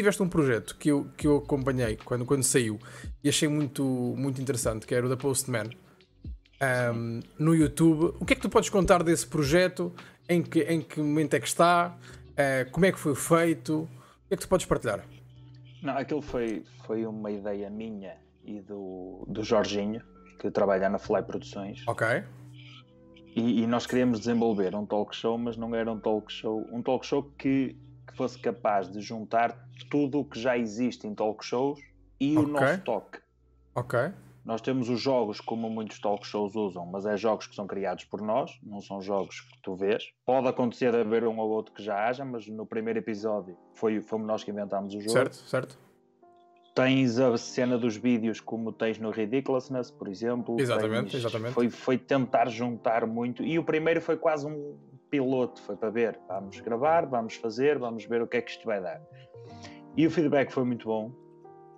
tiveste um projeto que eu, que eu acompanhei quando, quando saiu e achei muito, muito interessante, que era o da Postman. Um, no YouTube. O que é que tu podes contar desse projeto? Em que, em que momento é que está? Uh, como é que foi feito? O que é que tu podes partilhar? Não, aquilo foi, foi uma ideia minha e do, do Jorginho, que trabalha na Fly Produções. Ok. E, e, nós queríamos desenvolver um talk show, mas não era um talk show, um talk show que, que fosse capaz de juntar tudo o que já existe em talk shows e okay. o nosso toque. Ok. Nós temos os jogos como muitos talk shows usam, mas é jogos que são criados por nós, não são jogos que tu vês. Pode acontecer de haver um ou outro que já haja, mas no primeiro episódio foi, fomos nós que inventámos o jogo. Certo, certo. Tens a cena dos vídeos como tens no Ridiculousness, por exemplo. Exatamente, tens, exatamente. Foi, foi tentar juntar muito. E o primeiro foi quase um piloto, foi para ver. Vamos gravar, vamos fazer, vamos ver o que é que isto vai dar. E o feedback foi muito bom.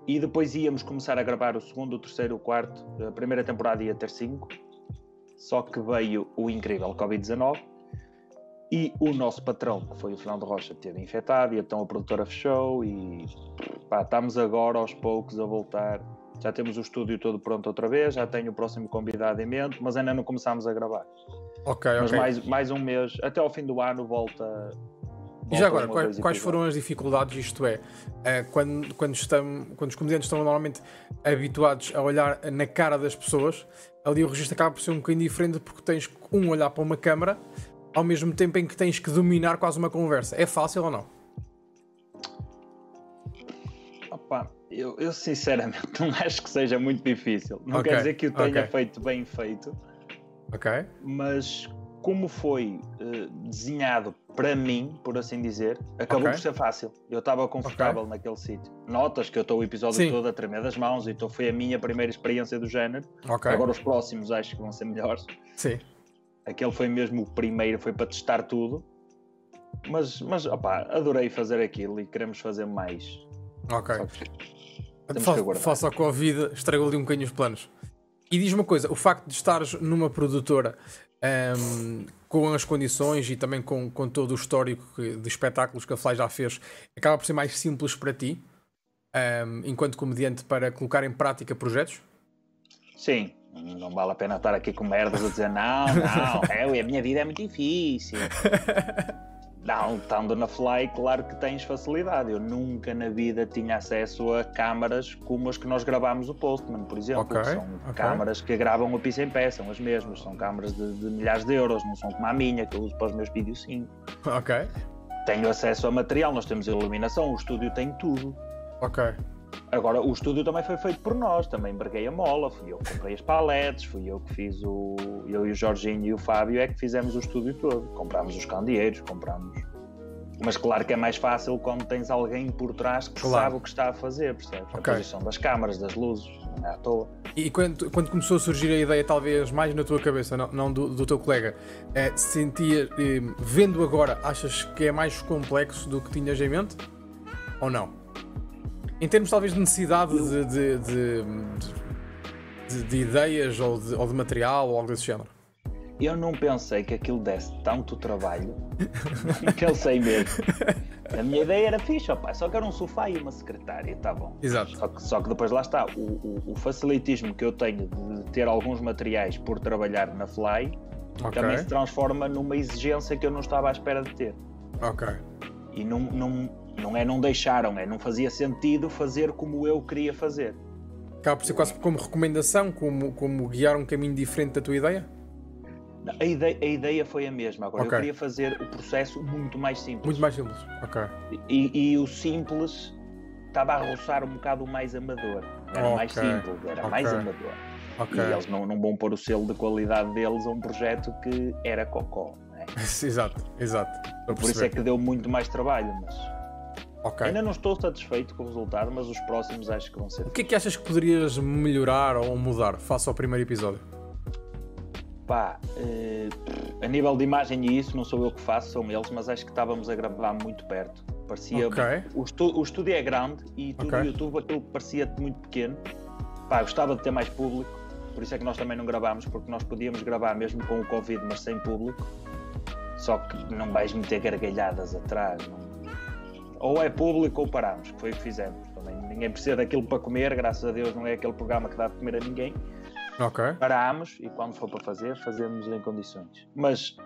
E depois íamos começar a gravar o segundo, o terceiro, o quarto. A primeira temporada ia ter cinco. Só que veio o incrível Covid-19 e o nosso patrão, que foi o Fernando Rocha, teve infectado e então a produtora fechou e pá, estamos agora aos poucos a voltar. Já temos o estúdio todo pronto outra vez, já tenho o próximo convidado em mente, mas ainda não começámos a gravar. Ok, mas ok. Mais, mais um mês, até ao fim do ano volta, e já agora, quais, quais, foram as dificuldades? Isto é, uh, quando, quando, estamos, quando os comediantes estão normalmente habituados a olhar na cara das pessoas, ali o registro acaba por ser um bocadinho diferente porque tens um olhar para uma câmara ao mesmo tempo em que tens que dominar quase uma conversa. É fácil ou não? Opa, eu, eu sinceramente não acho que seja muito difícil. Não okay, quer dizer que o tenha okay. feito bem feito. Ok. Mas como foi uh, desenhado para mim, por assim dizer, acabou okay. por ser fácil. Eu estava confortável okay. naquele sítio. Notas que eu estou o episódio Sim. todo a tremer das mãos, então foi a minha primeira experiência do género. Okay. Agora os próximos acho que vão ser melhores. Sim. Aquele foi mesmo o primeiro, foi para testar tudo. Mas, mas opá, adorei fazer aquilo e queremos fazer mais. Ok. Fa faça a Covid, estragou ali um bocadinho os planos. E diz uma coisa: o facto de estares numa produtora um, com as condições e também com, com todo o histórico de espetáculos que a Fly já fez, acaba por ser mais simples para ti, um, enquanto comediante, para colocar em prática projetos? Sim, não vale a pena estar aqui com merdas a dizer não, não, é, a minha vida é muito difícil. Não, estando na Fly, claro que tens facilidade. Eu nunca na vida tinha acesso a câmaras como as que nós gravámos o Postman, por exemplo. Okay, são okay. câmaras que gravam a pizza em pé, são as mesmas. São câmaras de, de, milhares de euros, não são como a minha, que eu uso para os meus vídeos sim. Ok. Tenho acesso a material, nós temos iluminação, o estúdio tem tudo. Ok. Agora, o estúdio também foi feito por nós, também embarguei a mola, fui eu que comprei as paletes, fui eu que fiz o. Eu e o Jorginho e o Fábio é que fizemos o estúdio todo. Comprámos os candeeiros, comprámos. Mas claro que é mais fácil quando tens alguém por trás que claro. sabe o que está a fazer, percebes? Okay. A posição das câmaras, das luzes, não é à toa. E quando, quando começou a surgir a ideia, talvez mais na tua cabeça, não, não do, do, teu colega, é, sentia, eh, vendo agora, achas que é mais complexo do que tinhas em mente? Ou não? Em termos talvez de necessidade de, de, de, de ideias ou de, ou de material ou algo desse género? Eu não pensei que aquilo desse tanto trabalho que eu sei mesmo. A minha ideia era fixe, opa, só que era um sofá e uma secretária, tá bom. Exato. Só que, só que depois lá está, o, o, o, facilitismo que eu tenho de ter alguns materiais por trabalhar na Fly okay. também se transforma numa exigência que eu não estava à espera de ter. Ok. E não, não, não é não deixaram, é não fazia sentido fazer como eu queria fazer. Acaba por ser quase como recomendação, como, como guiar um caminho diferente da tua ideia? A ideia, a ideia foi a mesma. Agora, okay. eu queria fazer o processo muito mais simples. Muito mais simples, ok. E, e o simples estava a roçar um bocado mais amador. Era okay. mais simples, era okay. mais amador. E eles não, não vão pôr o selo de qualidade deles a um projeto que era cocó. É? exato, exato. Por isso é que deu muito mais trabalho, mas Okay. Ainda não estou satisfeito com o resultado, mas os próximos acho que vão ser. O que é que achas que poderias melhorar ou mudar face ao primeiro episódio? Pá, eh, a nível de imagem e isso, não sou eu que faço, são eles, mas acho que estávamos a gravar muito perto. Parecia. Okay. O, estu... o estúdio é grande e tudo okay. no YouTube aquilo parecia muito pequeno. Pá, gostava de ter mais público, por isso é que nós também não gravámos, porque nós podíamos gravar mesmo com o Covid, mas sem público. Só que não vais meter gargalhadas atrás, não ou é público ou paramos, que foi o que fizemos. Também ninguém precisa daquilo para comer, graças a Deus não é aquele programa que dá de comer a ninguém. Ok. Paramos e quando for para fazer, fazemos em condições. Mas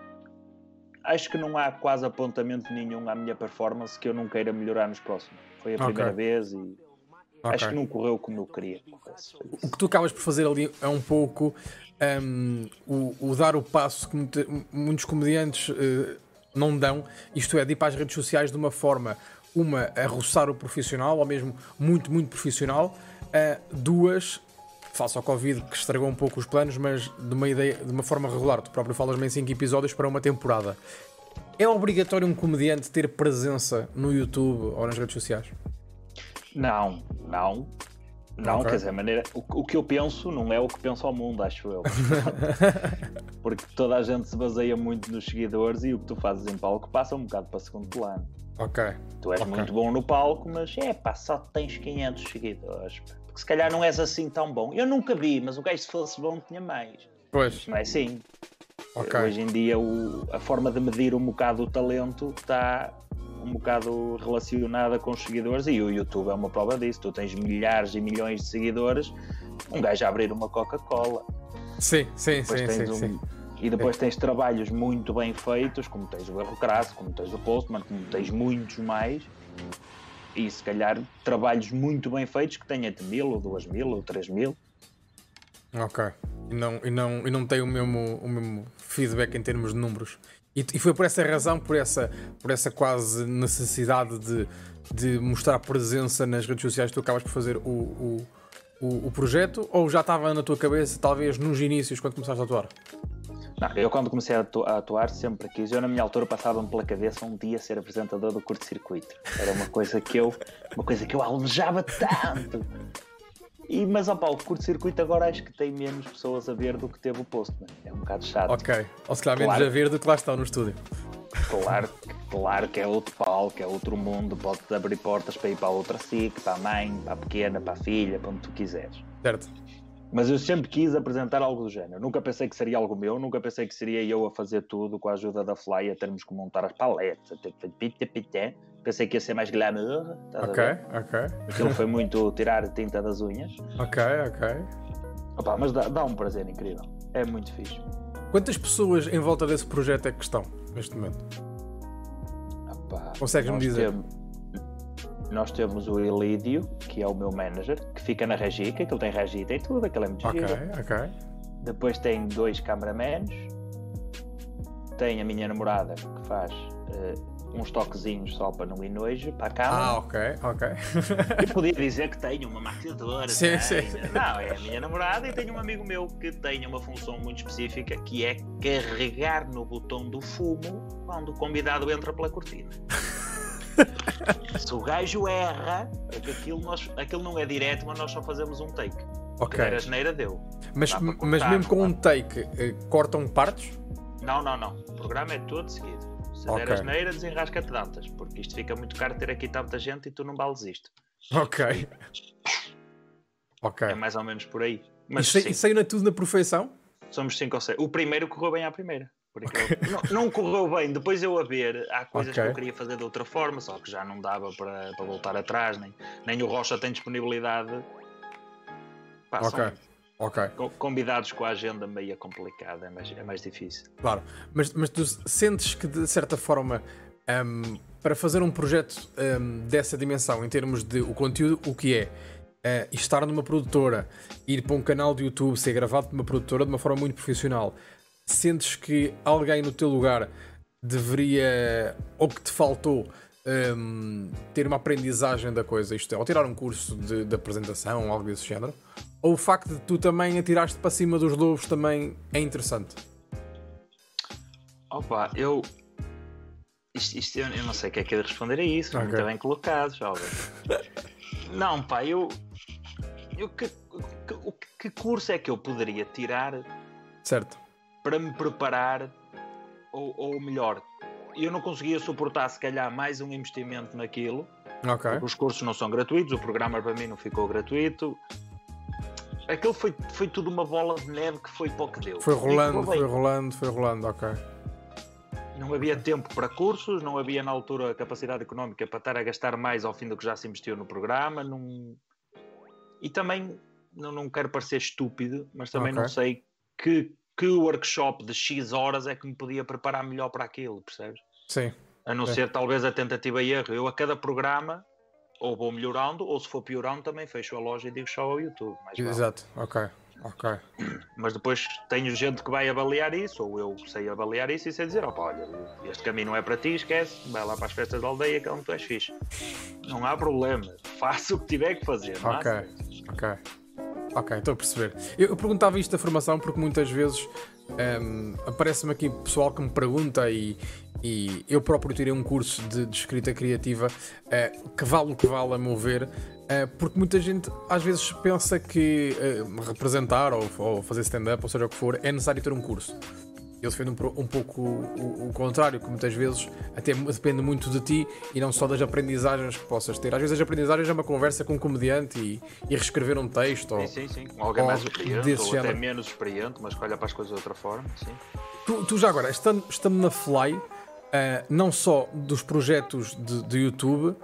acho que não há quase apontamento nenhum à minha performance que eu não queira melhorar nos próximos. Foi a primeira okay. vez e okay. acho que não correu como eu queria. O que tu acabas por fazer ali é um pouco um, o, o, dar o passo que muitos comediantes uh, não dão, isto é, de ir para as redes sociais de uma forma, uma, a roçar o profissional, ou mesmo muito, muito profissional, uh, duas, face ao Covid, que estragou um pouco os planos, mas de uma ideia, de uma forma regular. Tu próprio falas em 5 episódios para uma temporada. É obrigatório um comediante ter presença no YouTube ou nas redes sociais? Não, não. Não, okay. quer dizer, maneira. O, o, que eu penso não é o que penso ao mundo, acho eu. Porque toda a gente se baseia muito nos seguidores e o que tu fazes em palco passa um bocado para segundo plano. Ok. Tu és okay. muito bom no palco, mas é pá, só tens 500 seguidores se calhar não és assim tão bom. Eu nunca vi, mas o gajo se fosse bom tinha mais. Pois. Não é assim. Okay. Hoje em dia o, a forma de medir um bocado o talento está um bocado relacionada com os seguidores e o YouTube é uma prova disso. Tu tens milhares e milhões de seguidores, um gajo a abrir uma Coca-Cola. Sim, sim, sim, sim, um, sim, E depois tens trabalhos muito bem feitos, como tens o Erro Crasso, como tens o Postman, como tens muitos mais e se calhar trabalhos muito bem feitos que tenha de mil ou duas mil ou três mil. Ok. E não, e não, e não tem o mesmo, o mesmo feedback em termos de números. E, e foi por essa razão, por essa, por essa quase necessidade de, de mostrar presença nas redes sociais que tu acabas por fazer o, o, o, o projeto? Ou já estava na tua cabeça, talvez nos inícios, quando começaste a atuar? Não, eu quando comecei a, atuar sempre quis. Eu na minha altura passava-me pela cabeça um dia ser apresentador do curto-circuito. Era uma coisa que eu, uma coisa que eu almejava tanto. E, mas opa, o curto-circuito agora acho que tem menos pessoas a ver do que teve o Postman. É um bocado chato. Ok. Ou se calhar menos a ver do que lá estão no estúdio. Claro, claro que é outro palco, é outro mundo, pode abrir portas para ir para outra SIC, para a mãe, para a pequena, para a filha, para onde tu quiseres. Certo. Mas eu sempre quis apresentar algo do género. Nunca pensei que seria algo meu, nunca pensei que seria eu a fazer tudo com a ajuda da Fly, a termos que montar as paletas, Pensei que ia ser mais glamour. Ok, ok. Aquilo foi muito tirar tinta das unhas. Ok, ok. Opa, mas dá, dá um prazer incrível. É muito fixe. Quantas pessoas em volta desse projeto é que estão neste momento? Consegues-me dizer? Temos, nós temos o Elídio, que é o meu manager, que fica na Regica, que ele tem Regi, tem tudo, aquele é muito Ok, giro. ok. Depois tem dois cameramans, tem a minha namorada que faz uh, uns toquezinhos só para não ir nojo para a câmara. Ah, ok, ok. Eu podia dizer que tenho uma maquilhadora. Sim, né? sim. Não, é a minha namorada e tenho um amigo meu que tem uma função muito específica que é carregar no botão do fumo quando o convidado entra pela cortina. Se o gajo erra, é que aquilo, nós, aquilo não é direto, mas nós só fazemos um take. Ok. A geneira deu. Mas, cortar, mas mesmo com um take, uh, cortam partes? Não, não, não. O programa é todo seguido. Se okay. der a geneira, desenrasca-te tantas, porque isto fica muito caro ter aqui tanta gente e tu não vales isto. Ok. ok. É mais ou menos por aí. Mas, e, saiu na tudo na perfeição? Somos 5 ou 6. O primeiro correu bem à primeira. Okay. Não, não, correu bem. Depois eu a ver, há coisas okay. que eu queria fazer de outra forma, só que já não dava para, para voltar atrás, nem, nem o Rocha tem disponibilidade. Pá, ok. Ok. Convidados com a agenda meio complicada, é mais, é mais difícil. Claro, mas, mas tu sentes que de certa forma, um, para fazer um projeto um, dessa dimensão, em termos de o conteúdo, o que é? Uh, estar numa produtora, ir para um canal de YouTube, ser gravado por uma produtora de uma forma muito profissional, sentes que alguém no teu lugar deveria, ou que te faltou, um, ter uma aprendizagem da coisa, isto é, ou tirar um curso de, de apresentação, algo desse género, ou o facto de tu também atiraste para cima dos lobos também é interessante? Opa, eu. Isto, isto eu, eu, não sei o que é que é de responder a isso, okay. muito bem colocado, jovem. não, pá, eu. eu que, que, que curso é que eu poderia tirar? Certo para me preparar, ou, ou melhor, eu não conseguia suportar se calhar mais um investimento naquilo. Okay. Os cursos não são gratuitos, o programa para mim não ficou gratuito. Aquilo foi, foi tudo uma bola de neve que foi para o que deu. Foi rolando, foi rolando, foi rolando, ok. não havia tempo para cursos, não havia na altura capacidade económica para estar a gastar mais ao fim do que já se investiu no programa. Não... E também, não, não quero parecer estúpido, mas também okay. não sei que, que workshop de X horas é que me podia preparar melhor para aquilo, percebes? Sim. A não ser talvez a tentativa e erro. Eu a cada programa ou vou melhorando, ou se for piorando, também fecho a loja e digo só ao YouTube. Exato, ok. Ok. Mas depois tenho gente que vai avaliar isso, ou eu sei avaliar isso e sei dizer: opa, olha, este caminho não é para ti, esquece, vai lá para as festas da aldeia que é onde tu és fixe. Não há problema, faço o que tiver que fazer. Ok, ok. Ok, estou a perceber. Eu, eu perguntava isto da formação porque muitas vezes um, ehm, aparece-me aqui pessoal que me pergunta e, e eu próprio tirei um curso de, de escrita criativa uh, que vale o que vale a meu ver, uh, porque muita gente às vezes pensa que uh, representar ou, ou fazer stand-up, ou seja o que for, é necessário ter um curso. Eu defendo um, um pouco o, o, contrário, que muitas vezes até depende muito de ti e não só das aprendizagens que possas ter. Às vezes as aprendizagens é uma conversa com um comediante e, e reescrever um texto. Sim, ou, sim, sim. Com alguém mais experiente ou género. até menos experiente, mas que olha para as coisas de outra forma. Sim. Tu, tu já agora, estando, estando na Fly, uh, não só dos projetos de, de YouTube, uh,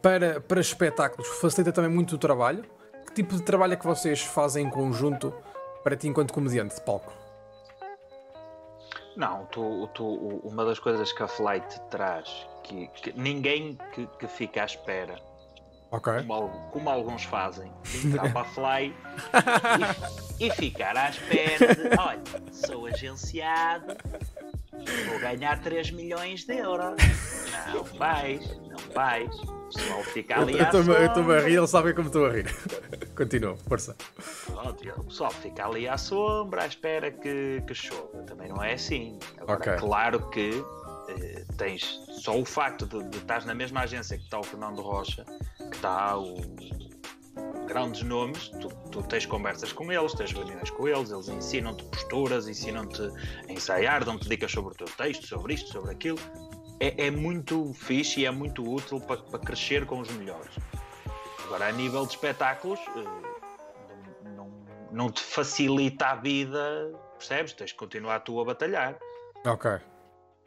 para, para espetáculos, facilita também muito o trabalho. Que tipo de trabalho é que vocês fazem em conjunto para ti enquanto comediante de palco? Não, tu, tu, uma das coisas que a Flight traz, que, que ninguém que, que fica à espera Okay. Como, como, alguns fazem, entrar para a Fly e, e, ficar à espera de: olha, sou agenciado, Vou ganhar 3 milhões de euros. Não vais, não vais. O pessoal fica ali à sombra. Eu estou a rir, eles sabem como estou a rir. Continua, força. O pessoal fica ali à sombra à espera que, que chova. Também não é assim. Agora, okay. claro que eh, tens só o facto de, de estar na mesma agência que está o Fernando Rocha, que está o grandes nomes, tu, tu, tens conversas com eles, tens reuniões com eles, eles ensinam-te posturas, ensinam-te a ensaiar, dão-te dicas sobre o teu texto, sobre isto, sobre aquilo. É, é muito fixe e é muito útil para, para, crescer com os melhores. Agora, a nível de espetáculos, eh, não, te facilita a vida, percebes? Tens de continuar tu a batalhar. Ok.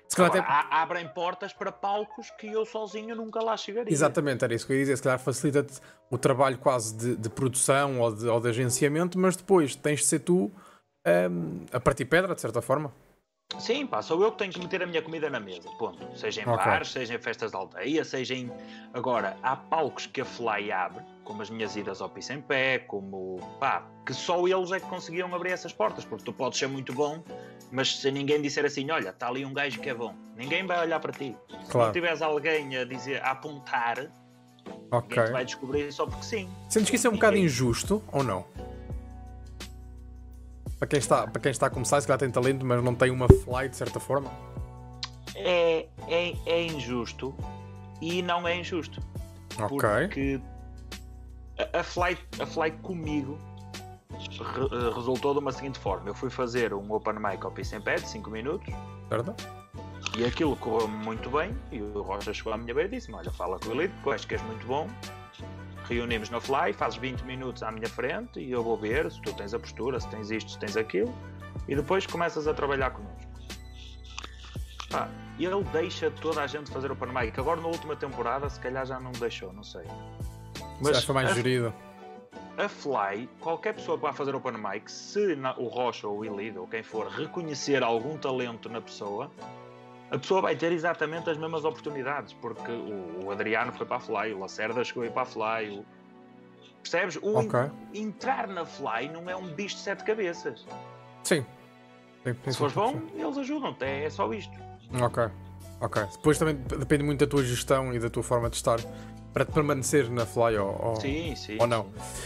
Se calhar até... abrem portas para palcos que eu sozinho nunca lá chegaria. Exatamente, era isso que eu ia dizer. Se calhar facilita-te o trabalho quase de, de produção ou de, ou de, agenciamento, mas depois tens de ser tu um, a partir pedra, de certa forma. Sim, pá, sou eu que tenho que meter a minha comida na mesa, ponto. Seja em okay. bares, seja em festas de aldeia, seja em. Agora, há palcos que a Fly abre, como as minhas idas ao piso em pé, como. pá, que só eles é que conseguiam abrir essas portas, porque tu podes ser muito bom mas se ninguém disser assim, olha, está ali um gajo que é bom, ninguém vai olhar para ti. Claro. Se não tiveres alguém a dizer, a apontar, okay. ninguém vai descobrir só porque sim. Sentes que isso é um bocado injusto ou não? Para quem está, para quem está a começar, se calhar tem talento, mas não tem uma fly de certa forma? É, é, é injusto e não é injusto. Ok. Porque a, a, fly, a fly comigo re eh, resultou de uma seguinte forma: eu fui fazer um open mic ao Piece Pad, 5 minutos. Certo. E aquilo correu muito bem. E o Rocha chegou à minha beira e disse: Olha, fala com que acho que és muito bom. Reunimos na Fly, fazes 20 minutos à minha frente e eu vou ver se tu tens a postura, se tens isto, se tens aquilo. E depois começas a trabalhar connosco. Pá, ele deixa toda a gente fazer o open mic. Agora na última temporada, se calhar já não deixou, não sei. Mas foi mais a... gerido a Fly, qualquer pessoa que vá fazer open mic, se na, o Rocha ou o Elide ou quem for reconhecer algum talento na pessoa, a pessoa vai ter exatamente as mesmas oportunidades, porque o, o Adriano foi para a Fly, o Lacerda chegou aí para a Fly, o... percebes? O okay. entrar na Fly não é um bicho de sete cabeças. Sim. sim, sim se fores bom, eles ajudam-te, é, é só isto. Ok. Ok. Depois também depende muito da tua gestão e da tua forma de estar para te permanecer na Fly ou, ou, sim, sim, ou não.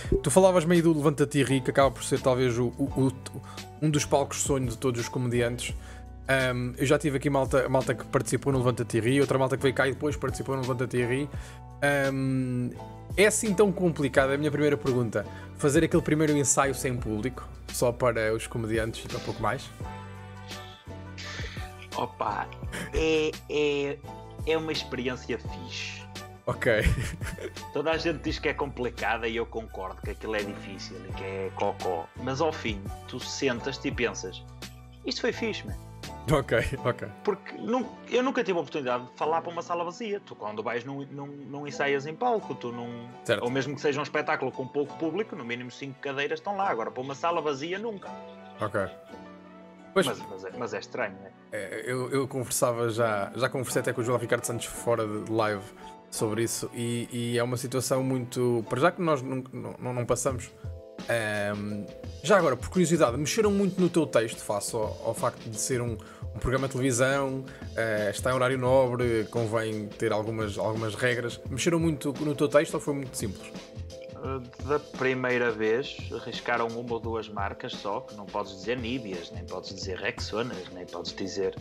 Sim. Tu falavas meio do Levanta-te e Ri, que acaba por ser talvez o, o, o, um dos palcos sonho de todos os comediantes. Um, eu já tive aqui malta, malta que participou no Levanta-te e Ri, outra malta que veio cá e depois participou no Levanta-te e Ri. Um, é assim tão complicado? É a minha primeira pergunta. Fazer aquele primeiro ensaio sem público, só para os comediantes e para pouco mais? Opa, é, é, é uma experiência fixe Ok. Toda a gente diz que é complicada e eu concordo que aquilo é difícil e que é cocó. Mas ao fim, tu sentas-te e pensas: isto foi fixe, man. Ok, ok. Porque não, eu nunca tive a oportunidade de falar para uma sala vazia. Tu, quando vais, não, não, não ensaias em palco, tu não. Certo. Ou mesmo que seja um espetáculo com pouco público, no mínimo cinco cadeiras estão lá. Agora, para uma sala vazia, nunca. Ok. Pois, mas, mas, é, mas é estranho, né? é? Eu, eu conversava já, já conversei até com o João Ricardo Santos fora de live sobre isso e, e é uma situação muito. Para já que nós não, não, não passamos um, já agora, por curiosidade, mexeram muito no teu texto face ao, ao facto de ser um, um programa de televisão, uh, está em horário nobre, convém ter algumas, algumas regras. Mexeram muito no teu texto ou foi muito simples? Eh, da primeira vez arriscaram uma ou duas marcas só, que não podes dizer Níbias, nem podes dizer Rexonas, nem podes dizer.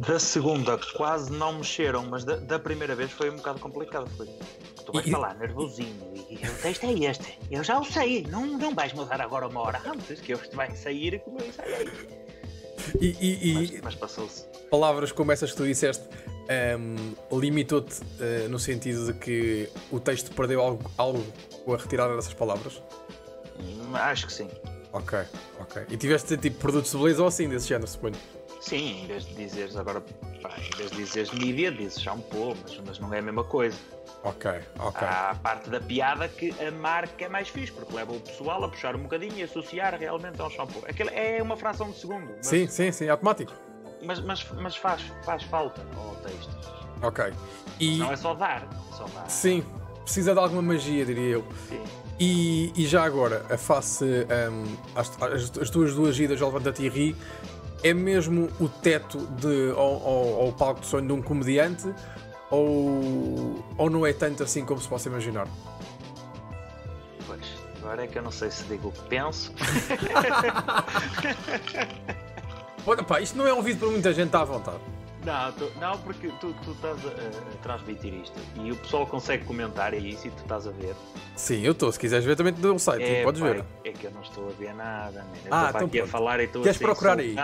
Da segunda quase não mexeram, mas da, da primeira vez foi um bocado complicado. Foi tu vais e... falar nervosinho e o texto é este. Eu já o sei, não, não vais mudar agora uma hora antes, que eu vai sair como eu ensaiei. E, e, e mas, mas passou-se. Palavras como essas que tu disseste um, limitou-te uh, no sentido de que o texto perdeu algo, algo com a retirada dessas palavras? Hum, acho que sim. Ok, ok. E tiveste tipo produtos de beleza ou assim desse género, suponho? Sim, em vez de dizeres agora, pá, em vez de dizeres mídia, dizes shampoo, mas, mas não é a mesma coisa. Ok, ok. Há a parte da piada que a marca é mais fixe, porque leva o pessoal a puxar um bocadinho e associar realmente ao shampoo. Aquilo é uma fração de segundo. Mas, sim, sim, sim, automático. Mas, mas, mas faz, faz falta ao texto. Ok. E... Não é só dar, é só dar. Sim, precisa de alguma magia, diria eu. Sim. E, e já agora, a face um, as, as, as, tuas duas idas ao Levanta-te e Ri é mesmo o teto de, ao, ao, ao palco de sonho de um comediante ou, ou não é tanto assim como se possa imaginar? Pois, agora é que eu não sei se digo o que penso. Pá, isto não é um vídeo para muita gente, está à vontade. Não, tu, não porque tu, tu estás a, a, transmitir isto e o pessoal consegue comentar isso e tu estás a ver. Sim, eu estou. Se quiseres ver, também te dou um site, é, podes ver. É que eu não estou a ver nada. Eu ah, então aqui a falar e estou Queres procurar aí?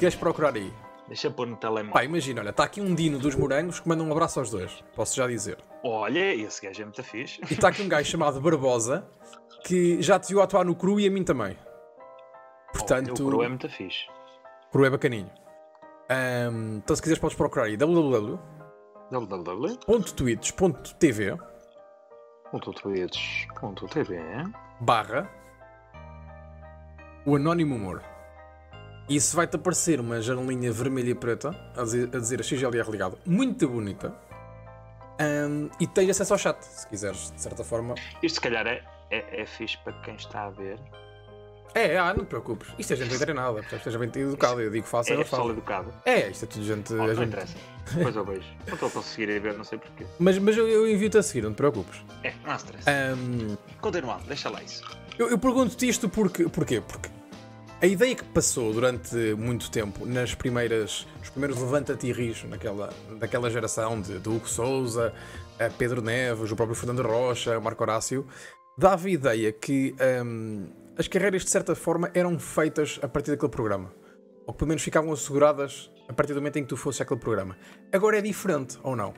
Queres procurar aí? Deixa pôr no telemóvel. Pá, imagina, olha, está aqui um Dino dos Morangos que manda um abraço aos dois. Posso já dizer. Olha, esse gajo é muito fixe. E está aqui um gajo chamado Barbosa que já te viu atuar no Cru e a mim também. Portanto. Oh, o Cru é muito fixe. Cru é bacaninho. Um, então, se quiseres, podes procurar aí www. .tweets.tv barra o Anónimo Humor. E isso vai-te aparecer uma janelinha vermelha e preta a dizer a, dizer XLR ligado, muito bonita. Um, e tens acesso ao chat, se quiseres, de certa forma. Isto se calhar é, é, é fixe para quem está a ver é, ah, não te preocupes. Isto é gente bem treinada, portanto, esteja bem educado. Eu digo faça, é, ela fala. educado. É, isto é tudo gente. Oh, não gente... interessa. Depois eu vejo. Não estou a conseguir ir ver, não sei porquê. Mas, mas eu, eu invito a seguir, não te preocupes. É, não há stress. Um... Continuando, deixa lá isso. Eu, eu pergunto-te isto porque, porquê? Porque a ideia que passou durante muito tempo nas primeiras, nos primeiros levanta-te e ris naquela, daquela geração de, de Hugo Souza, Pedro Neves, o próprio Fernando Rocha, Marco Horácio, dava a ideia que um, as carreiras de certa forma eram feitas a partir daquele programa. Ou pelo menos ficavam asseguradas a partir do momento em que tu fosses aquele programa. Agora é diferente, ou não?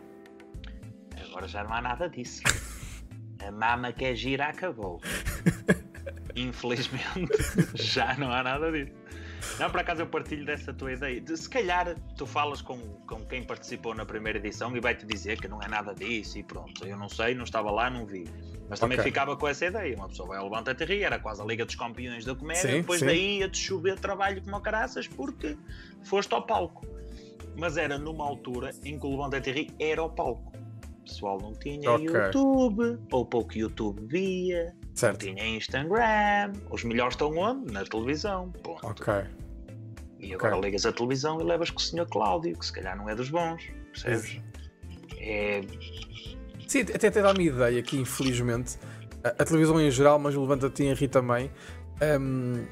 Agora já não há nada disso. A mama que é gira acabou. Infelizmente, já não há nada disso. Não, por acaso eu partilho dessa tua ideia. De, se calhar tu falas com, com quem participou na primeira edição e vai-te dizer que não é nada disso e pronto. Eu não sei, não estava lá, não vi. Mas também okay. ficava com essa ideia. Uma pessoa vai ao Levanta e era quase a Liga dos Campeões da Comédia, sim, depois sim. daí ia-te chover trabalho como caraças porque foste ao palco. Mas era numa altura em que o Levanta e era ao palco. O pessoal não tinha okay. YouTube, ou pouco YouTube via, certo. não tinha Instagram. Os melhores estão onde? Na televisão. Ponto. Ok. E agora okay. ligas a televisão e levas com o Sr. Cláudio, que se calhar não é dos bons, percebes? É Sim, até te dá-me ideia que, infelizmente, a, a, televisão em geral, mas o Levanta-te em Ri também, um,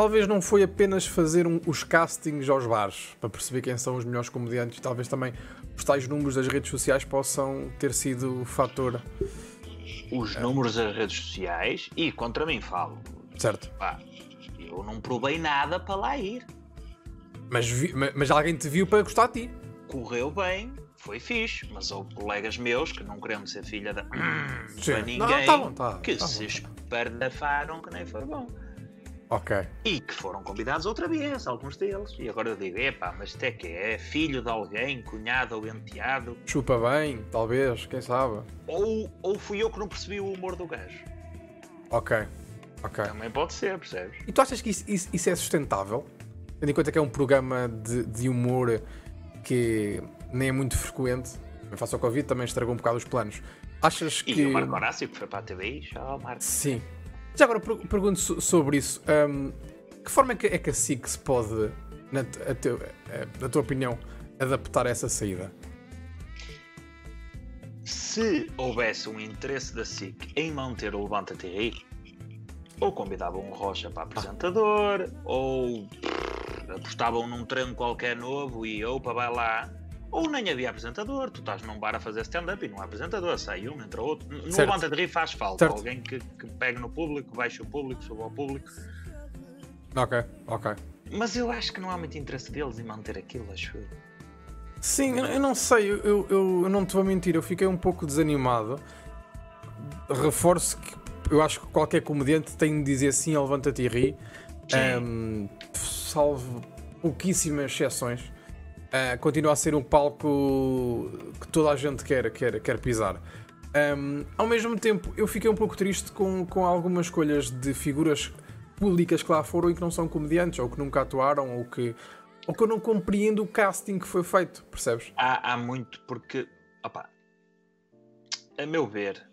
talvez não foi apenas fazer um, os castings aos bares para perceber quem são os melhores comediantes, talvez também os tais números das redes sociais possam ter sido o fator. Os números das redes sociais, e contra mim falo. Certo. Pá, eu não provei nada para lá ir. Mas, vi, mas alguém te viu para gostar de ti. Correu bem, foi fixe, mas houve colegas meus que não queriam ser filha da. Sim. ninguém não, tá bom, tá, que tá se espardafaram que nem foi bom. Ok. E que foram convidados outra vez, alguns deles. E agora eu digo, epá, mas até que é filho de alguém, cunhado ou enteado. Chupa bem, talvez, quem sabe. Ou, ou fui eu que não percebi o humor do gajo. Ok, ok. Também pode ser, percebes? E tu achas que isso, isso, isso é sustentável? Tendo em conta que é um programa de, de humor que nem é muito frequente. Face ao Covid também estragou um bocado os planos. Achas que. E o Marco Horácio que foi para a TV, já Marco. Sim. Já agora pergunto sobre isso. Um, que forma é que, é que a SIC se pode, na, teu, na tua opinião, adaptar a essa saída? Se houvesse um interesse da SIC em manter o Levanta TV, ou convidavam um Rocha para apresentador, ou apostavam num treino qualquer novo e opa, vai lá. Ou nem havia apresentador, tu estás num bar a fazer stand-up e não há apresentador, sai um, entra outro. No certo. Levanta de Rir faz falta certo. alguém que, que pegue no público, baixe o público, suba ao público. Ok, ok. Mas eu acho que não há muito interesse deles em manter aquilo, acho eu. Sim, eu, eu não sei, eu, eu, eu, não te vou mentir, eu fiquei um pouco desanimado. Reforço que eu acho que qualquer comediante tem de dizer sim ao Levanta-te e ri. Um, salvo pouquíssimas exceções uh, continua a ser um palco que toda a gente quer, quer, quer pisar. Um, ao mesmo tempo, eu fiquei um pouco triste com, com algumas escolhas de figuras públicas que lá foram e que não são comediantes, ou que nunca atuaram, ou que, ou que eu não compreendo o casting que foi feito, percebes? Há, há muito, porque, opa, a meu ver,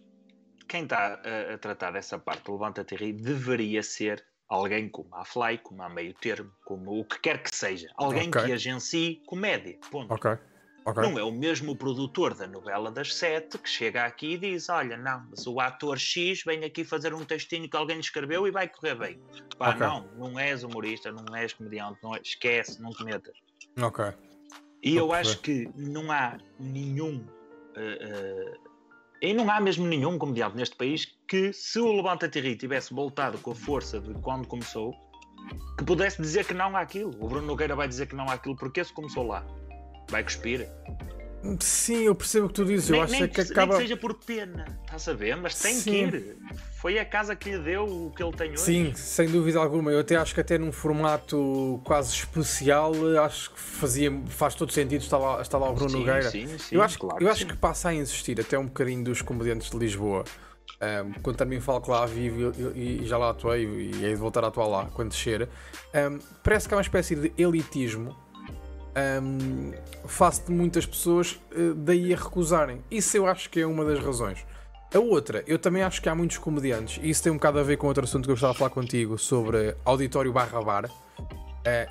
quem está a, a tratar dessa parte Levanta-te deveria ser alguém como a Fly, como a Meio Termo, como o que quer que seja. Alguém okay. que agencie comédia. Ponto. Okay. Okay. Não é o mesmo produtor da novela das sete que chega aqui e diz: Olha, não, mas o ator X vem aqui fazer um textinho que alguém escreveu e vai correr bem. Pá, não, não és humorista, não és comediante, não é, esquece, não te metas. Ok. E eu acho que não há nenhum uh, e não há mesmo nenhum comediante neste país que, se o Levanta Tirri tivesse voltado com a força de quando começou, que pudesse dizer que não há aquilo. O Bruno Nogueira vai dizer que não há aquilo porque se começou lá. Vai cuspir. Sim, eu percebo o que tu dizes. Nem, eu acho nem, que acaba. Nem que seja por pena, estás a ver? Mas tem Sim. que ir. Foi a casa que lhe deu o que ele tem hoje. Sim, sem dúvida alguma. Eu até acho que até num formato quase especial, acho que fazia, faz todo sentido estar lá, estar lá o Bruno sim, Nogueira. Sim, sim, eu acho, claro eu acho que passa a insistir até um bocadinho dos comediantes de Lisboa. Um, quando também falo que lá vivo e, e já lá atuei e hei de voltar a atuar lá quando descer, um, parece que há uma espécie de elitismo um, face de muitas pessoas, uh, daí a recusarem. Isso eu acho que é uma das razões. A outra, eu também acho que há muitos comediantes, e isso tem um bocado a ver com outro assunto que eu estava a falar contigo sobre auditório barra bar uh,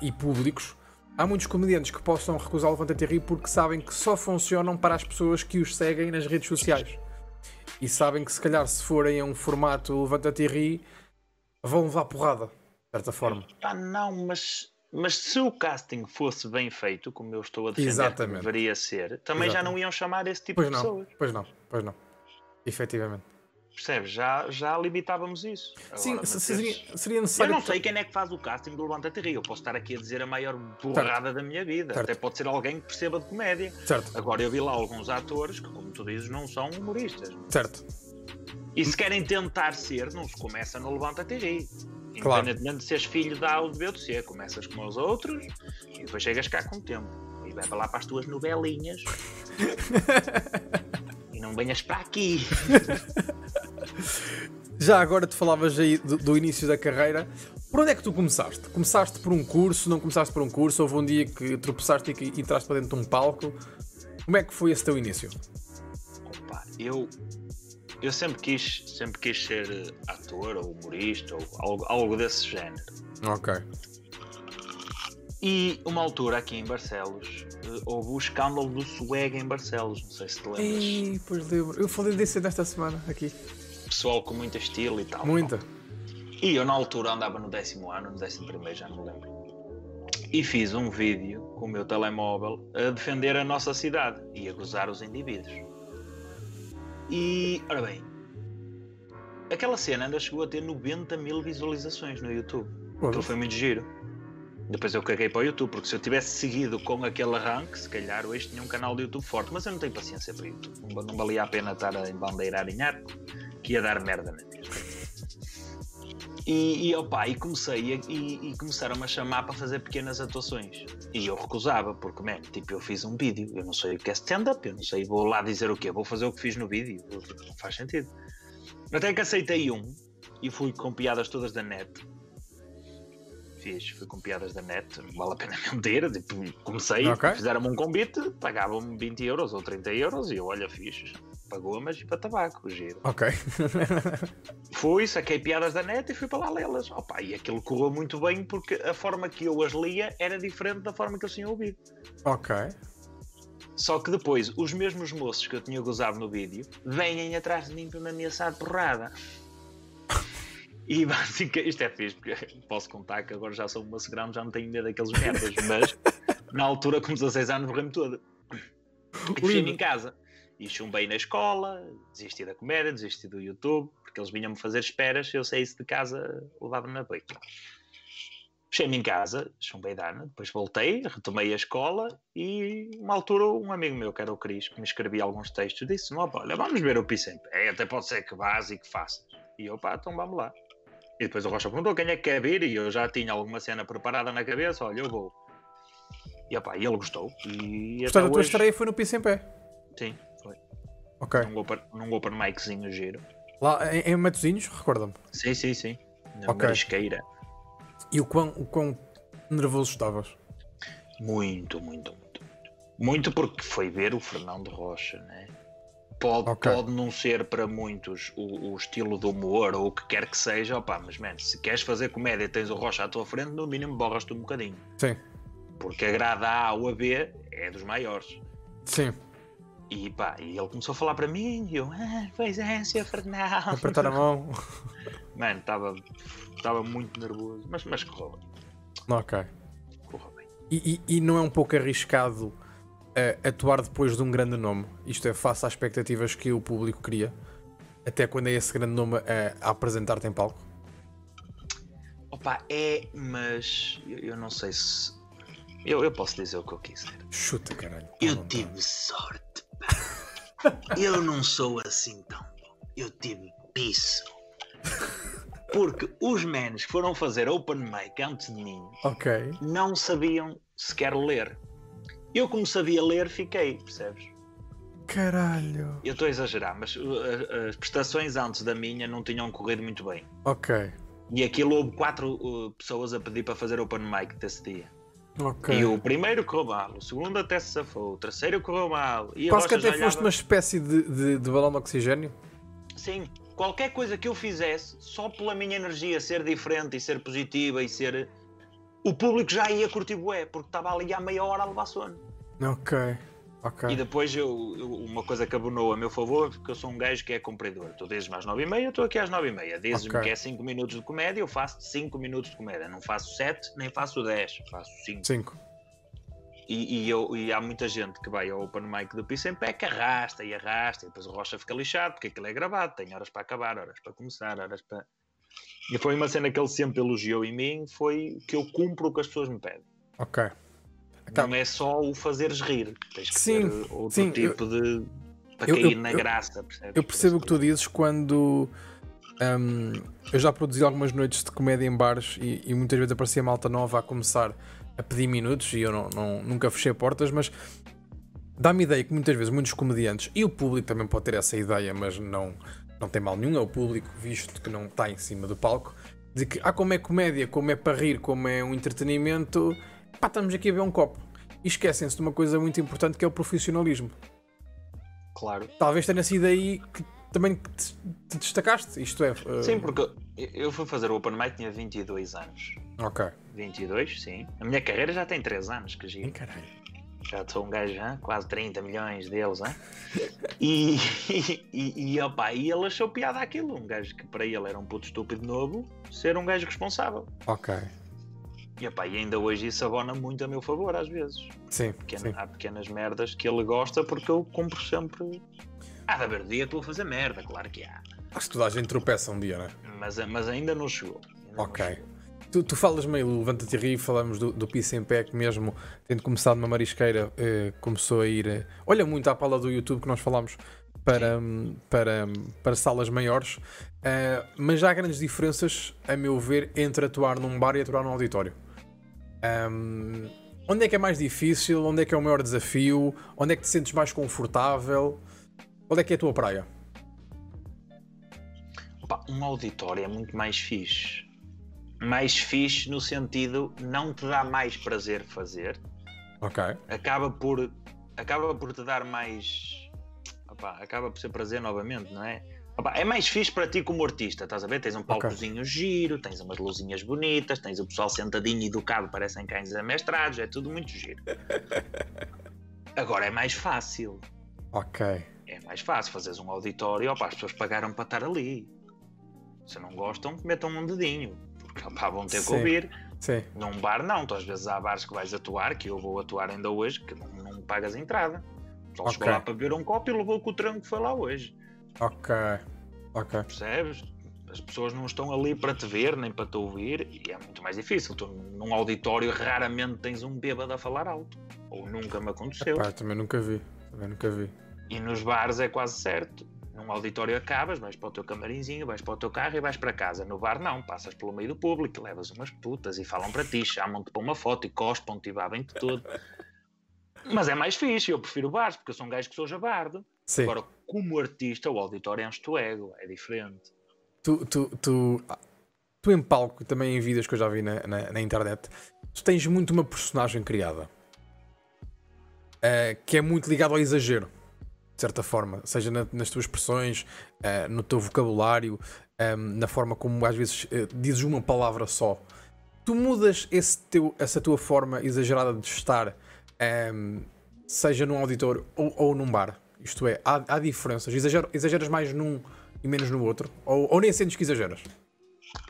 e públicos. Há muitos comediantes que possam recusar o Levanta-te rir porque sabem que só funcionam para as pessoas que os seguem nas redes sociais. E sabem que se calhar se forem a um formato Levanta-te rir vão levar porrada, de certa forma. Ah, não, mas mas se o casting fosse bem feito, como eu estou a defender Exatamente. que deveria ser, também Exatamente. já não iam chamar esse tipo pois de não, pessoas. Pois não, pois não. Efetivamente. Percebes? Já, já limitávamos isso. Agora, Sim, seria, seria necessário. Eu não sei quem é que faz o casting do Levanta Rio. Eu posso estar aqui a dizer a maior borrada da minha vida. Certo. Até pode ser alguém que perceba de comédia. Certo. Agora eu vi lá alguns atores que, como tu dizes, não são humoristas. Certo. E se querem tentar ser, não se começa no Levanta-te Claro. Independentemente de seres filho da A ou de B ou de C, começas como os outros e depois chegas cá com o tempo. E vai para lá para as tuas novelinhas. e não venhas para aqui. Já agora te falavas aí do, do, início da carreira. Por onde é que tu começaste? Começaste por um curso? Não começaste por um curso? Houve um dia que tropeçaste e que entraste para dentro de um palco? Como é que foi esse teu início? Opa, eu eu sempre quis, sempre quis ser eh, ator ou humorista ou algo, algo desse género. Ok. E uma altura aqui em Barcelos eh, houve o escândalo do swag em Barcelos, não sei se te lembras. Ei, pois lembro. Eu falei desse nesta semana aqui. Pessoal com muito estilo e tal. Muita. E eu na altura andava no décimo ano, no décimo primeiro, já não me lembro. E fiz um vídeo com o meu telemóvel a defender a nossa cidade e a gozar os indivíduos. E, ora bem, aquela cena ainda chegou a ter 90 mil visualizações no YouTube. Aquilo foi muito giro. Depois eu caguei para o YouTube, porque se eu tivesse seguido com aquele arranque, se calhar hoje tinha um canal de YouTube forte, mas eu não tenho paciência para YouTube. Não, não valia a pena estar a embandeirar em arco, que ia dar merda mesmo. E, e, opa, e comecei a, e, e começaram-me a chamar para fazer pequenas atuações. E eu recusava, porque, man, tipo, eu fiz um vídeo, eu não sei o que é stand-up, eu não sei, vou lá dizer o quê? Vou fazer o que fiz no vídeo, não faz sentido. Até que aceitei um e fui com piadas todas da net. Fiz, fui com piadas da net, não vale a pena mentir. Tipo, comecei, okay. fizeram-me um convite, pagavam-me 20 euros ou 30 euros e eu, olha, fiz pagou, mas para tabaco, giro. Ok. fui, saquei piadas da net e fui para lá lê-las. Opa, e aquilo correu muito bem porque a forma que eu as lia era diferente da forma que eles tinham ouvido. Ok. Só que depois, os mesmos moços que eu tinha gozado no vídeo vêm atrás de mim para me ameaçar de porrada. E basicamente, isto é fixe, porque posso contar que agora já sou uma grande, já não tenho medo daqueles merdas, mas na altura, com 16 anos, morri-me todo. E fechei-me em casa. E chumbei na escola, desisti da comédia, desisti do YouTube, porque eles vinham-me fazer esperas, eu saísse de casa, levava-me na beca. Fechei-me em casa, chumbei da Ana, depois voltei, retomei a escola e, uma altura, um amigo meu, que era o Cris, que me escrevia alguns textos, disse-me: olha, vamos ver o Pissem. É, até pode ser que vás e que faças. E eu, pá, então vamos lá. E depois o Rocha perguntou quem é que quer vir e eu já tinha alguma cena preparada na cabeça, olha, eu vou. E, opa, e ele gostou. E Portanto, a tua hoje... estreia foi no Pissem Pé? Sim. Ok. Num open, num open miczinho giro. Lá em, em Matosinhos, recorda-me? Sim, sim, sim. Na okay. marisqueira. E o quão, o quão nervoso estavas? Muito, muito, muito. Muito porque foi ver o Fernando Rocha, né? Pode, okay. pode não ser para muitos o, o, estilo do humor ou o que quer que seja, opá, mas man, se queres fazer comédia e tens o Rocha à tua frente, no mínimo borras-te um bocadinho. Sim. Porque a grada A ou a B é dos maiores. Sim. E pá, e ele começou a falar para mim e eu, ah, pois é, Sr. Fernando. Apertar a mão. Mano, estava muito nervoso, mas, mas correu bem. Ok. Correu bem. E, e, e não é um pouco arriscado atuar depois de um grande nome? Isto é, face às expectativas que o público cria? Até quando é esse grande nome uh, a apresentar-te em palco? Opa, é, mas eu, eu não sei se. Eu, eu posso dizer o que eu quiser. Chuta, caralho. Eu tive sorte eu não sou assim tão bom. Eu tive piso. Porque os menos que foram fazer open mic antes de mim okay. não sabiam sequer ler. Eu, como sabia ler, fiquei, percebes? Caralho. Eu estou a exagerar, mas uh, uh, as prestações antes da minha não tinham corrido muito bem. Ok. E aquilo houve quatro uh, pessoas a pedir para fazer open mic desse dia. Okay. E o primeiro correu mal, o segundo até se safou, o terceiro correu mal. E Quase que até foste olhava... uma espécie de, de, de, balão de oxigênio? Sim, qualquer coisa que eu fizesse, só pela minha energia ser diferente e ser positiva e ser. O público já ia curtir bué, porque estava ali há meia hora a levar sono. Ok. Okay. E depois eu, eu, uma coisa que abonou a meu favor, porque eu sou um gajo que é cumpridor. Tu dizes-me às 9 e meia, eu estou aqui às 9 e meia. Dizes-me okay. que é 5 minutos de comédia, eu faço 5 minutos de comédia. Não faço 7, nem faço 10, faço 5. 5. E, e, eu, e há muita gente que vai ao open mic do Piso em Pé que arrasta e arrasta, e depois o Rocha fica lixado, porque aquilo é gravado, tem horas para acabar, horas para começar, horas para. E foi uma cena que ele sempre elogiou em mim, foi que eu cumpro o que as pessoas me pedem. Ok. Então, não é só o fazeres rir, tens que sim, ter outro sim, tipo eu, de. para eu, cair eu, na graça, percebes? Eu percebo o que tu dizes quando. Um, eu já produzi algumas noites de comédia em bares e, e, muitas vezes aparecia malta nova a começar a pedir minutos e eu não, não nunca fechei portas, mas dá-me ideia que muitas vezes muitos comediantes e o público também pode ter essa ideia, mas não, não tem mal nenhum, é o público, visto que não está em cima do palco, de que ah, como é comédia, como é para rir, como é um entretenimento, pá, estamos aqui a ver um copo. E esquecem-se de uma coisa muito importante que é o profissionalismo. Claro. Talvez tenha sido aí que também te, te destacaste, isto é. Uh... Sim, porque eu fui fazer o Open Mic, tinha 22 anos. Ok. 22, sim. A minha carreira já tem 3 anos, que giro. Caralho. Já sou um gajo, hein? quase 30 milhões deles, hein? e, e, e, opa, e ele achou piada aquilo. Um gajo que para ele era um puto estúpido novo, ser um gajo responsável. Ok. E, epá, e ainda hoje isso abona muito a meu favor, às vezes. Sim, Pequena, sim. Há pequenas merdas que ele gosta porque eu cumpro sempre. Há de haver dia que estou a fazer merda, claro que há. Acho que toda a gente tropeça um dia, não é? Mas, mas ainda não chegou. Ainda ok. Não chegou. Tu, tu, falas meio, levanta-te e falamos do, do Pé, que mesmo tendo começado numa marisqueira, eh, começou a ir. Eh, olha muito à pala do YouTube que nós falámos para, para, para salas maiores, uh, mas já há grandes diferenças, a meu ver, entre atuar num bar e atuar num auditório. Um, onde é que é mais difícil? Onde é que é o maior desafio? Onde é que te sentes mais confortável? Onde é que é a tua praia? Opa, um auditório é muito mais fixe. Mais fixe no sentido não te dá mais prazer fazer. Ok. Acaba por, acaba por te dar mais. Opa, acaba por ser prazer novamente, não é? Opa, é mais fixe para ti como artista, estás a ver? Tens um palcozinho okay. giro, tens umas luzinhas bonitas, tens o pessoal sentadinho e educado, parecem cães amestrados, é tudo muito giro. Agora é mais fácil. Ok. É mais fácil fazeres um auditório, opa, as pessoas pagaram para estar ali. Se não gostam, metam um dedinho, opa, vão ter que ouvir. Sim. Num bar não, tu às vezes há bares que vais atuar, que eu vou atuar ainda hoje, que não, não pagas entrada. Só okay. chegou lá para beber um copo e levou com o tranco que foi lá hoje. Ok, ok. Percebes? As pessoas não estão ali para te ver nem para te ouvir e é muito mais difícil. Tu, num auditório raramente tens um bêbado a falar alto. Ou nunca me aconteceu. Epá, também nunca vi. Também nunca vi. E nos bares é quase certo num auditório acabas, vais para o teu camarinzinho, vais para o teu carro e vais para casa. No bar não, passas pelo meio do público, levas umas putas e falam para ti, chamam-te para uma foto e cospam-te e babem-te tudo. Mas é mais fixe, eu prefiro bares, porque eu sou um gajo que sou jabardo. Sim. Agora, como artista, o auditório é um ego, é diferente. Tu, tu, tu, tu em palco, também em vídeos que eu já vi na, na, na internet, tu tens muito uma personagem criada. Uh, que é muito ligado ao exagero de certa forma, seja na, nas tuas expressões, uh, no teu vocabulário, um, ehm, na forma como às vezes uh, dizes uma palavra só. Tu mudas teu, essa tua forma exagerada de estar, um, ehm, seja num auditório ou, ou num bar. Isto é, há, há diferenças. Exager, exageras mais num e menos no outro? Ou, ou nem sentes que exageras?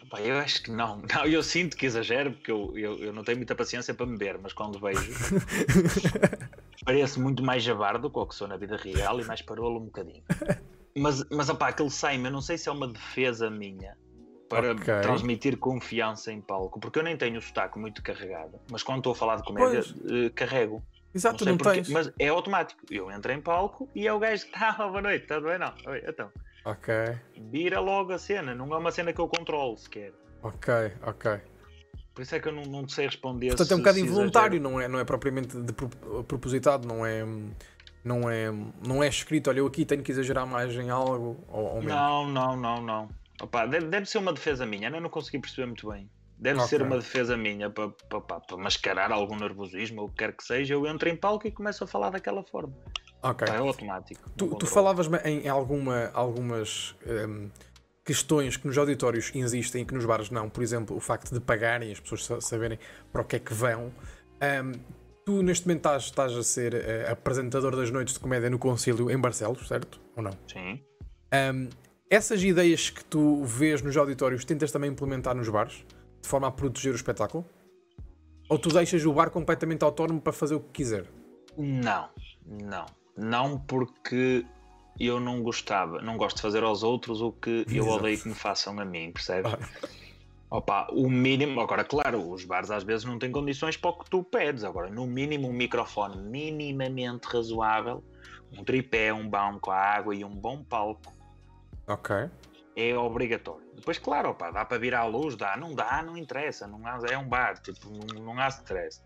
Pá, eu acho que não. não. Eu sinto que exagero porque eu, eu, eu não tenho muita paciência para me ver, mas quando vejo parece muito mais jabardo do que sou na vida real e mais parolo um bocadinho. Mas, mas opá, aquele sai eu não sei se é uma defesa minha para okay. transmitir confiança em palco, porque eu nem tenho o sotaque muito carregado, mas quando estou a falar de comédia, uh, carrego. Exato, não, não tens. Mas é automático. Eu entro em palco e é o gajo que está, ah, boa noite, está bem? Não, Oi, então. Ok. Vira logo a cena, não é uma cena que eu controlo sequer. Ok, ok. Por isso é que eu não, não sei responder. Portanto, é um bocado involuntário, não é, não é propriamente de propositado, não é, não é, não é escrito, olha, eu aqui tenho que exagerar mais em algo ou, ou Não, não, não, não. Opa, deve, deve ser uma defesa minha, eu não consegui perceber muito bem. Deve okay. ser uma defesa minha para, para, para, mascarar algum nervosismo ou o que quer que seja. Eu entro em palco e começo a falar daquela forma. Ok. É automático. Tu, tu falavas em alguma, algumas um, questões que nos auditórios existem e que nos bares não. Por exemplo, o facto de pagarem as pessoas saberem para o que é que vão. Um, tu neste momento estás, estás a ser uh, apresentador das noites de comédia no Concílio em Barcelos, certo? Ou não? Sim. Um, essas ideias que tu vês nos auditórios tentas também implementar nos bares? De forma a proteger o espetáculo? Ou tu deixas o bar completamente autónomo para fazer o que quiser? Não, não. Não porque eu não gostava, não gosto de fazer aos outros o que eu Exato. odeio que me façam a mim, percebes? Ah. Opa, o mínimo, agora claro, os bares às vezes não têm condições para o que tu pedes, agora no mínimo um microfone minimamente razoável, um tripé, um balão com a água e um bom palco. Ok. É obrigatório. Depois, claro, opa, dá para virar a luz, dá, não dá, não interessa, não há, é um bar, tipo, não, não há stress.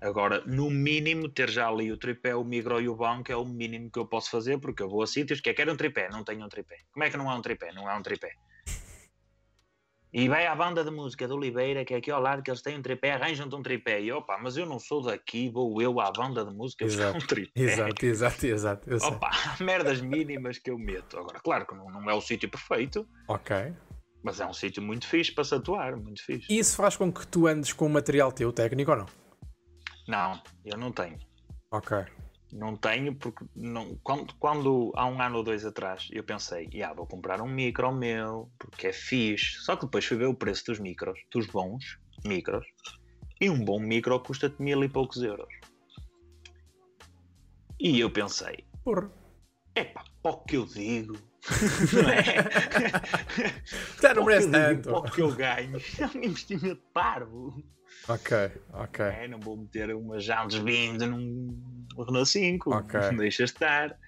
Agora, no mínimo, ter já ali o tripé, o micro e o banco é o mínimo que eu posso fazer, porque eu vou a sítios que é quero um tripé, não tenho um tripé. Como é que não há um tripé? Não há um tripé. E vai à banda de música de Oliveira, que é aqui ao lado, que eles têm um tripé, arranjam-te um tripé. E opa, mas eu não sou daqui, vou eu à banda de música exato, um tripé. Exato, exato, exato. Opa, merdas mínimas que eu meto. Agora, claro que não, não é o sítio perfeito. Ok. Mas é um sítio muito fixe para se atuar, muito fixe. E isso faz com que tu andes com o material teu técnico ou não? Não, eu não tenho. Ok. Não tenho porque não, quando, quando há um ano ou dois atrás eu pensei, yeah, vou comprar um micro meu porque é fixe. Só que depois fui ver o preço dos micros, dos bons micros, e um bom micro custa-te mil e poucos euros. E eu pensei, porra, é pá, para o que eu digo, não é? Já não merece tanto. Para o que eu ganho, é um investimento parvo. Ok, ok. É, não vou meter umas Jandes vindo num Renault 5. Ok. Deixa estar.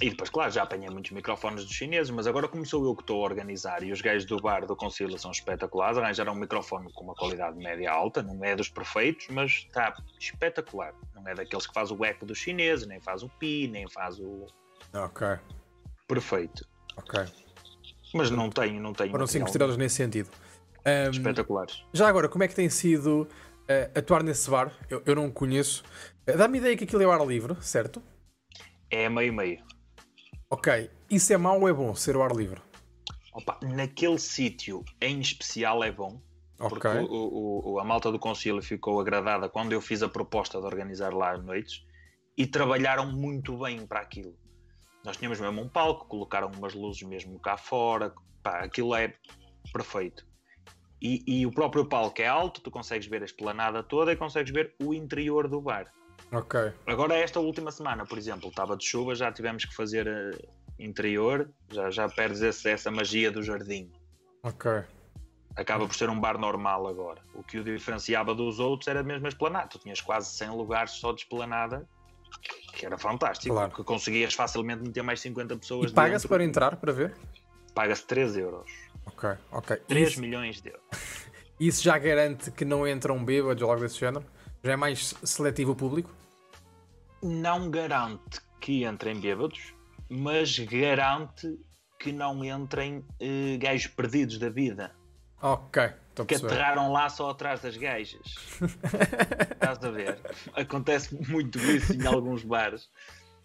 e depois, claro, já apanhei muitos microfones dos chineses, mas agora como sou eu que estou a organizar e os gajos do bar do Concílio são espetaculares, arranjaram um microfone com uma qualidade média alta, não é dos perfeitos, mas está espetacular. Não é daqueles que faz o eco dos chineses, nem faz o pi, nem faz o. Ok. Perfeito. Ok. Mas não tenho, não tenho. Foram 5 estrelas nesse sentido. Um, Espetaculares. Já agora, como é que tem sido uh, atuar nesse bar? Eu, eu não conheço. Uh, Dá-me ideia que aquilo é o ar livre, certo? É meio-meio. Ok. Isso é mau ou é bom, ser o ar livre? Opa, naquele sítio em especial é bom. Porque okay. o, o, a malta do concílio ficou agradada quando eu fiz a proposta de organizar lá as noites e trabalharam muito bem para aquilo. Nós tínhamos mesmo um palco, colocaram umas luzes mesmo cá fora, pá, aquilo é perfeito. E, e, o próprio palco é alto, tu consegues ver a esplanada toda e consegues ver o interior do bar. Ok. Agora, esta última semana, por exemplo, estava de chuva, já tivemos que fazer uh, interior, já, já perdes esse, essa magia do jardim. Ok. Acaba por ser um bar normal agora. O que o diferenciava dos outros era mesmo a esplanada. Tu tinhas quase 100 lugares só de esplanada, que era fantástico. Claro. Que conseguias facilmente meter mais 50 pessoas. E paga-se para entrar, para ver? Paga-se 3 euros. Ok, ok. 3 Isso... milhões de euros. Isso já garante que não entram bêbados ou algo desse género? Já é mais seletivo o público? Não garante que entrem bêbados, mas garante que não entrem uh, gajos perdidos da vida. Ok. Que aterraram lá só atrás das gajas. Estás a ver? Acontece muito isso em alguns bares.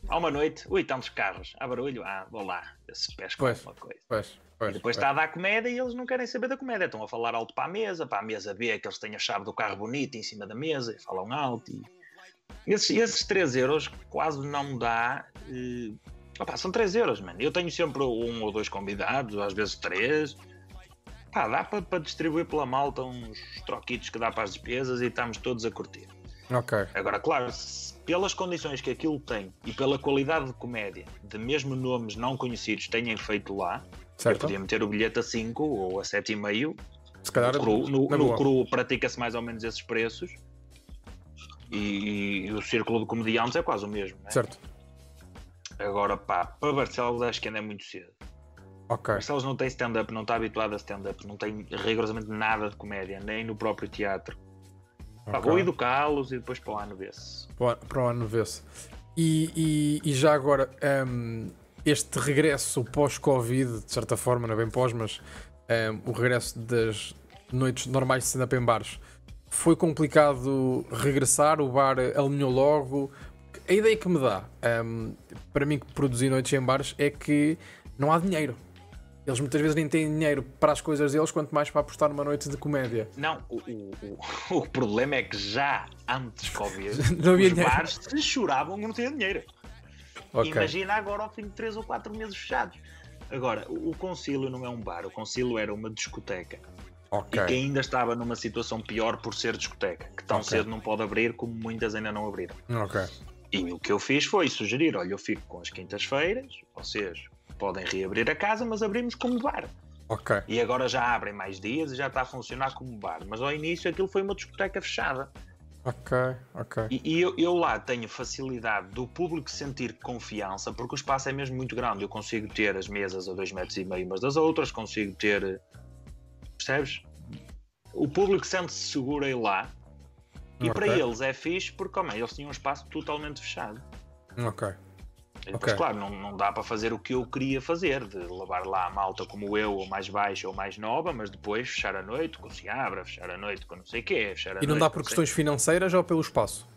Há uma noite, ui, tantos carros, há barulho, ah, vou lá, se pesca alguma coisa. Pois. Pois, e depois pois. está a dar comédia e eles não querem saber da comédia. Estão a falar alto para a mesa, para a mesa ver que eles têm a chave do carro bonito em cima da mesa e falam alto. E... Esses, esses 3 euros quase não dá. E... Opa, são 3 euros, mano. Eu tenho sempre um ou dois convidados, às vezes três. Pá, dá para, para distribuir pela malta uns troquitos que dá para as despesas e estamos todos a curtir. Ok. Agora, claro, pelas condições que aquilo tem e pela qualidade de comédia, de mesmo nomes não conhecidos tenham feito lá, Certo. Eu podia meter o bilhete a 5 ou a 7,5. Se calhar no, no, no cru pratica-se mais ou menos esses preços. E, e, o círculo de comediantes é quase o mesmo. Né? Certo. Agora, pá, para Barcelos acho que ainda é muito cedo. Ok. Barcelos não tem stand-up, não está habituado a stand-up, não tem rigorosamente nada de comédia, nem no próprio teatro. Okay. Pá, vou educá-los e depois para o ano vê-se. Para o ano vê-se. E, e, e, já agora, um, este regresso pós-Covid, de certa forma, não é bem pós, mas um, ehm, o regresso das noites normais de stand-up em bares, foi complicado regressar, o bar alinhou logo. A ideia que me dá, um, ehm, para mim que produzi noites em bares, é que não há dinheiro. Eles muitas vezes nem têm dinheiro para as coisas deles, quanto mais para apostar numa noite de comédia. Não, o, o, o, problema é que já antes Covid, os dinheiro. bares choravam que não tinham dinheiro. Okay. Imagina agora ao fim de 3 ou 4 meses fechados. Agora, o Concílio não é um bar, o Concílio era uma discoteca. Okay. E que ainda estava numa situação pior por ser discoteca, que tão okay. cedo não pode abrir como muitas ainda não abriram. Okay. E o que eu fiz foi sugerir: olha, eu fico com as quintas-feiras, vocês podem reabrir a casa, mas abrimos como bar. E agora já abrem mais dias e já está a funcionar como bar. Mas ao início aquilo foi uma discoteca fechada. Ok, ok. E, e eu, eu, lá tenho facilidade do público sentir confiança, porque o espaço é mesmo muito grande. Eu consigo ter as mesas a 2 metros e meio umas das outras, consigo ter. Percebes? O público sente-se seguro aí lá. E okay. para eles é fixe porque, como é, eles tinham um espaço totalmente fechado. Ok. Depois, okay. claro, não, não dá para fazer o que eu queria fazer, de levar lá a malta como eu, ou mais baixa ou mais nova, mas depois fechar a noite com se abra, fechar a noite com não sei o quê. Fechar a e não dá por questões financeiras ou pelo espaço?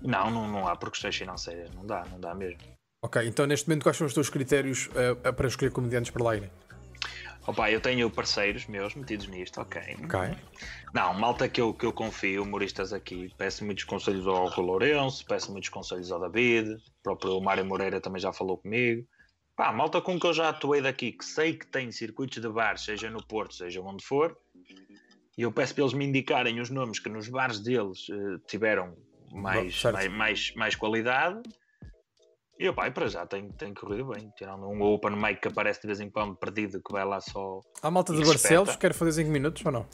Não, não, não há por questões financeiras, não dá, não dá mesmo. Ok, então neste momento quais são os teus critérios uh, para escolher comediantes para lá irem? Opa, eu tenho parceiros meus metidos nisto, ok. Ok. Não, malta que eu, que eu confio, humoristas aqui, peço muitos conselhos ao Lourenço, peço muitos conselhos ao David, o próprio Mário Moreira também já falou comigo. Pá, malta com que eu já atuei daqui, que sei que tem circuitos de bares, seja no Porto, seja onde for, e eu peço para eles me indicarem os nomes que nos bares deles uh, tiveram mais, mais, mais, mais qualidade e o pai, para já, tem, tem corrido bem. Tirando um open mic que aparece de vez em quando perdido, que vai lá só. Há malta de Barcelos que quer fazer 5 minutos ou não?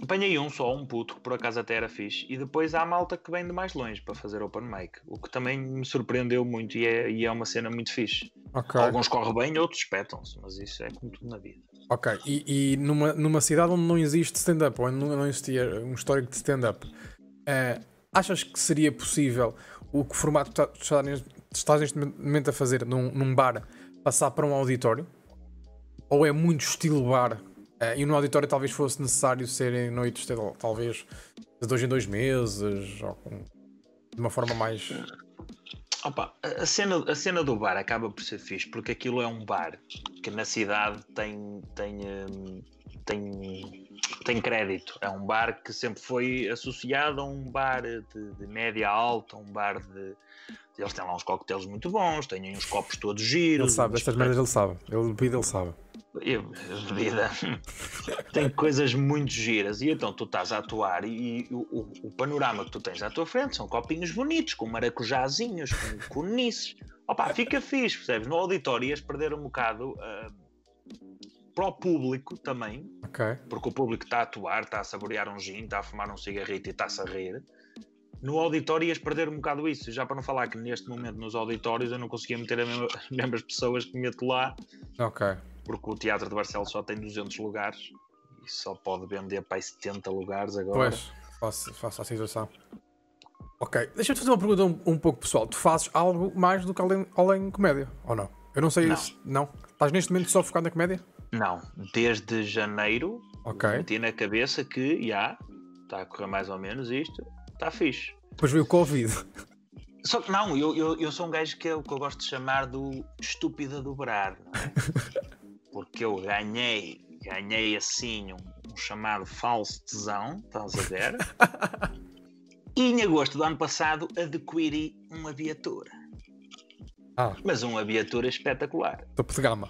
Apanhei um só, um puto, que por acaso até era fixe, e depois há a malta que vem de mais longe para fazer open mic, o que também me surpreendeu muito e é, e é uma cena muito fixe. Okay. Alguns correm bem, outros espetam-se, mas isso é como tudo na vida. Ok, e, e numa, numa cidade onde não existe stand-up, onde não, não existia um histórico de stand-up, uh, achas que seria possível o que formato que estás, neste momento a fazer num, num bar passar para um auditório? Ou é muito estilo bar Uh, e no auditório talvez fosse necessário serem noites, talvez, de dois em dois meses, ou com, de uma forma mais. Opa, a, cena, a cena do bar acaba por ser fixe, porque aquilo é um bar que na cidade tem, tem, hum, tem, tem crédito. É um bar que sempre foi associado a um bar de, de média alta, um bar de. Eles têm lá uns coquetéis muito bons, têm uns copos todos giros. Ele sabe, estas merdas ele sabe. Ele bebida, ele sabe. Eu, bebida tem coisas muito giras e então tu estás a atuar e, e o, o, o, panorama que tu tens à tua frente são copinhos bonitos, com maracujazinhos, com conices. Opa, fica fixe, percebes? No auditório ias perder um bocado uh, para o público também, okay. porque o público está a atuar, está a saborear um gin, está a fumar um cigarrito e está-se a rir. No auditório ias perder um bocado isso, já para não falar que neste momento nos auditórios eu não conseguia meter as mesmas pessoas que meto lá. Ok porque o Teatro de Barcelos só tem 200 lugares e só pode vender para 70 lugares agora. Pois, faço, faço a situação. Ok, deixa-me fazer uma pergunta um, um, pouco pessoal. Tu fazes algo mais do que além, além comédia, ou não? Eu não sei não. isso. Não? Estás neste momento só focado na comédia? Não, desde janeiro okay. meti na cabeça que já está a correr mais ou menos isto, está fixe. Depois veio o Covid. Só que não, eu, eu, eu sou um gajo que é o que eu gosto de chamar do estúpido a dobrar. Não é? porque eu ganhei, ganhei assim um, um chamado falso tesão, estás a ver? e em agosto do ano passado adquiri uma viatura. Ah. Mas uma viatura espetacular. Topo de gama.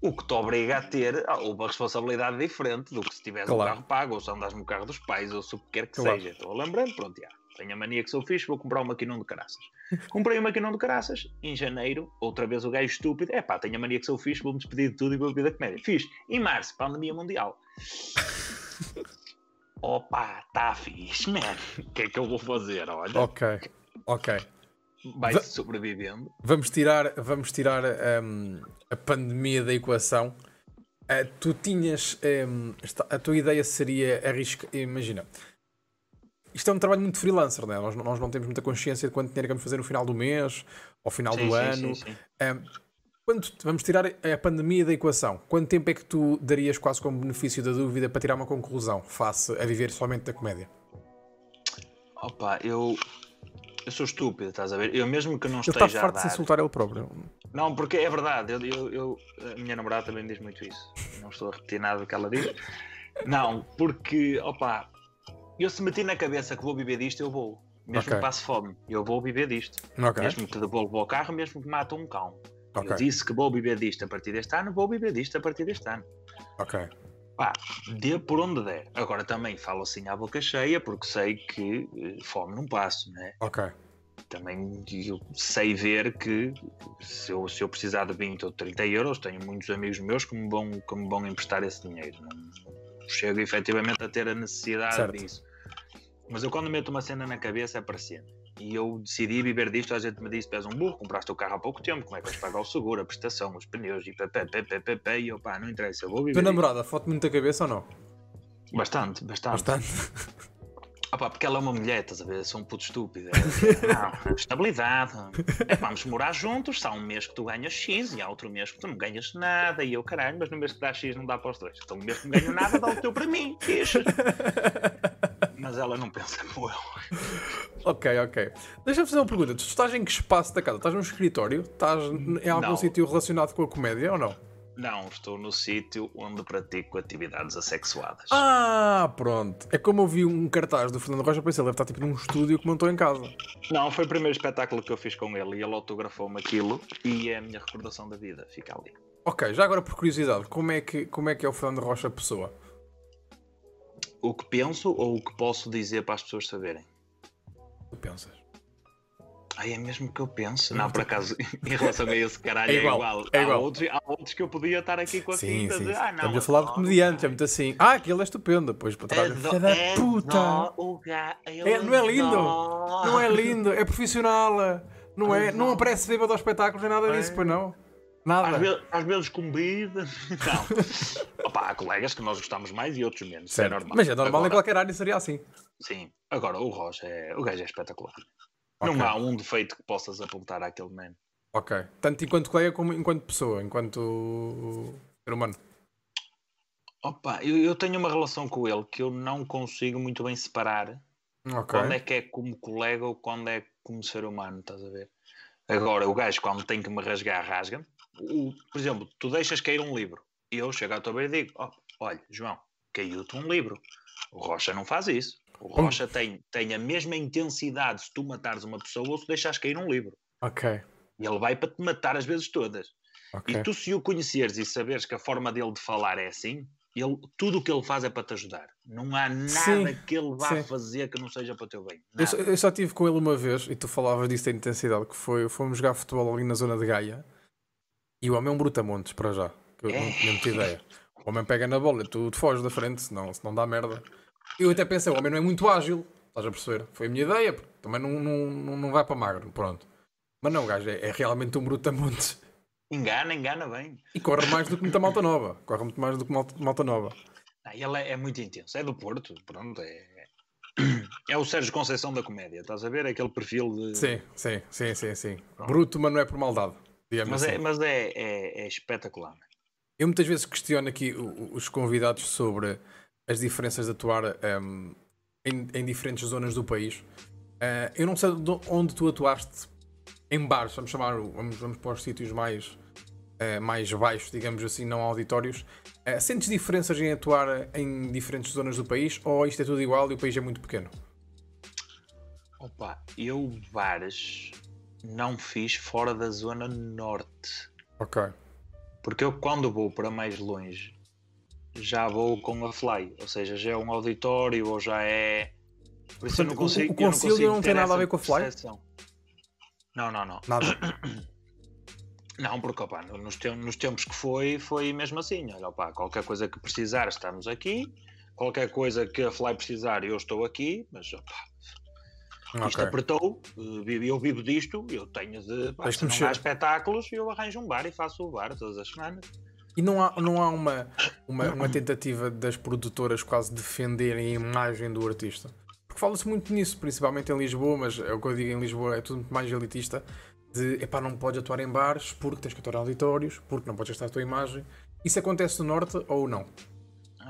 O que te obriga a ter uma responsabilidade diferente do que se tivesse claro. um carro pago, ou se andas no carro dos pais, ou se o que quer que claro. seja. Estou lembrando, pronto, já. Tenho a mania que sou fixe, vou comprar um maquinão de caraças. Comprei um maquinão de caraças, em janeiro, outra vez o gajo estúpido, é pá, tenho a mania que sou fixe, vou-me despedir de tudo e vou beber da comédia. Fiz. Em março, pandemia mundial. Opa, tá fixe, man. O que é que eu vou fazer? Olha. Ok, ok. Vai Va sobrevivendo. Vamos tirar, vamos tirar um, a pandemia da equação. Uh, tu tinhas. Um, a tua ideia seria arriscar. Imagina, isto é um trabalho muito freelancer, né? nós, nós não temos muita consciência de quanto dinheiro vamos fazer no final do mês, ao final sim, do sim, ano. Sim, um, quanto, vamos tirar a pandemia da equação. Quanto tempo é que tu darias quase como benefício da dúvida para tirar uma conclusão face a viver somente da comédia? Opa, eu, eu sou estúpido, estás a ver? Eu mesmo que não esteja. Ele está farto de se insultar ele próprio. Não, porque é verdade. Eu, eu, eu, a minha namorada também diz muito isso. Não estou a repetir nada do que ela diz. Não, porque, opa, eu se meti na cabeça que vou viver disto, eu vou. Mesmo okay. que passe fome, eu vou viver disto. Okay. Mesmo que devolva o carro, mesmo que mate um cão. Okay. Eu disse que vou viver disto a partir deste ano, vou viver disto a partir deste ano. Ok. Pá, dê por onde der. Agora também falo assim à boca cheia, porque sei que eh, fome não passo, né? Ok. Também eu sei ver que se eu, se eu precisar de 20 ou 30 euros, tenho muitos amigos meus que me vão, que me vão emprestar esse dinheiro. Não, chego efetivamente a ter a necessidade certo. disso. Mas eu quando meto uma cena na cabeça é para sempre. E eu decidi viver disto, a gente me disse, pés um burro, compraste o carro há pouco tempo, como é que vais pagar o seguro, a prestação, os pneus e pé, pé, pé, e eu pá, não interessa, eu vou viver. Tua namorada, foto muita cabeça ou não? Bastante, bastante. Bastante. Ah pá, porque ela é uma mulher, estás a ver? Sou um puto estúpido. É, não, estabilidade. É, vamos morar juntos. Há um mês que tu ganhas X e há outro mês que tu não ganhas nada. E eu, caralho, mas no mês que dá X não dá para os dois. Então, no mês que não ganho nada, dá o teu para mim. Fixe. Mas ela não pensa como eu. Ok, ok. Deixa-me fazer uma pergunta. Tu estás em que espaço da casa? Estás num escritório? Estás em algum sítio relacionado com a comédia ou não? Não, estou no sítio onde pratico atividades assexuadas. Ah, pronto. É como eu vi um cartaz do Fernando Rocha, pensei, ele deve estar tipo num estúdio que montou em casa. Não, foi o primeiro espetáculo que eu fiz com ele e ele autografou-me aquilo e é a minha recordação da vida, fica ali. Ok, já agora por curiosidade, como é que, como é, que é o Fernando Rocha pessoa? O que penso ou o que posso dizer para as pessoas saberem? O que pensas? Ai, é mesmo que eu penso. Não, por acaso, em relação a esse caralho, é igual. É igual. É igual. Há, outros, há outros que eu podia estar aqui com a sim, sim, sim. Ah, não, Estamos a falar de comediante, é muito assim. Ah, aquele é estupendo. Depois para trás. Filha da é puta! é, não é lindo! Não é lindo, é profissional. Não é? Não aparece bêbado aos espetáculos, nem nada disso, pois não. Nada. Às vezes, às vezes com bebida. Não. Opa, há colegas que nós gostamos mais e outros menos. Isso é normal. Mas é normal Agora, em qualquer área seria assim. Sim. Agora, o Rocha, é... o gajo é espetacular. Okay. Não há um defeito que possas apontar àquele man. Ok. Tanto enquanto colega como enquanto pessoa, enquanto ser humano. Opa, eu, eu, tenho uma relação com ele que eu não consigo muito bem separar okay. quando é que é como colega ou quando é como ser humano, estás a ver? Agora, o gajo, quando tem que me rasgar, rasga-me. Por exemplo, tu deixas cair um livro e eu chego à tua beira e digo: oh, Olha, João, caiu-te um livro. O Rocha não faz isso. O Rocha tem, tem a mesma intensidade se tu matares uma pessoa ou se deixares cair um livro. Ok. E ele vai para te matar as vezes todas. Okay. E tu, se o conheceres e saberes que a forma dele de falar é assim, ele, tudo o que ele faz é para te ajudar. Não há nada sim, que ele vá sim. fazer que não seja para o teu bem. Eu só, eu só tive com ele uma vez, e tu falavas disso da intensidade, que foi, fomos jogar futebol ali na zona de Gaia, e o homem é um brutamontes para já, que eu é. não tinha muita ideia. O homem pega na bola e tu, tu foges da frente, senão, senão dá merda. Eu até pensei, o homem não é muito ágil, estás a perceber? Foi a minha ideia, também não, não, não vai para magro, pronto. Mas não, o gajo é, é realmente um brutamontes. Engana, engana bem. E corre mais do que muita malta nova. Corre muito mais do que malta, malta nova. Ah, ele é, é, muito intenso. É do Porto, pronto. É, é o Sérgio Conceição da comédia, estás a ver? Aquele perfil de. Sim, sim, sim, sim. sim. Bruto, mas não é por maldade. Mas, é, assim. é, mas é, é, é espetacular. Eu muitas vezes questiono aqui os convidados sobre as diferenças de atuar um, em, em, diferentes zonas do país. Uh, eu não sei onde tu atuaste em bares, vamos chamar, vamos, vamos para os sítios mais, uh, mais baixos, digamos assim, não auditórios. Uh, sentes diferenças em atuar em diferentes zonas do país ou isto é tudo igual e o país é muito pequeno? Opa, eu bares não fiz fora da zona norte. Ok. Porque eu quando vou para mais longe já vou com a fly, ou seja, já é um auditório ou já é. Por isso Portanto, eu não consigo. O, o concílio não, não tem nada a ver com a fly? Percepção. Não, não, não. Nada. Não, porque opa, nos, tempos, nos tempos que foi, foi mesmo assim. Olha, opa, qualquer coisa que precisar, estamos aqui. Qualquer coisa que a Fly precisar, eu estou aqui. Mas opa, okay. isto apertou, eh, eu vivo disto, eu tenho de. Pá, se não há espetáculos, eu arranjo um bar e faço o bar todas as semanas. E não há, não há uma, uma, uma tentativa das produtoras quase defenderem a imagem do artista? porque fala-se muito nisso, principalmente em Lisboa, mas é o que eu digo em Lisboa, é tudo muito mais elitista. De epá, não podes atuar em bares porque tens que atuar em auditórios, porque não podes gastar a tua imagem. Isso acontece no Norte ou não?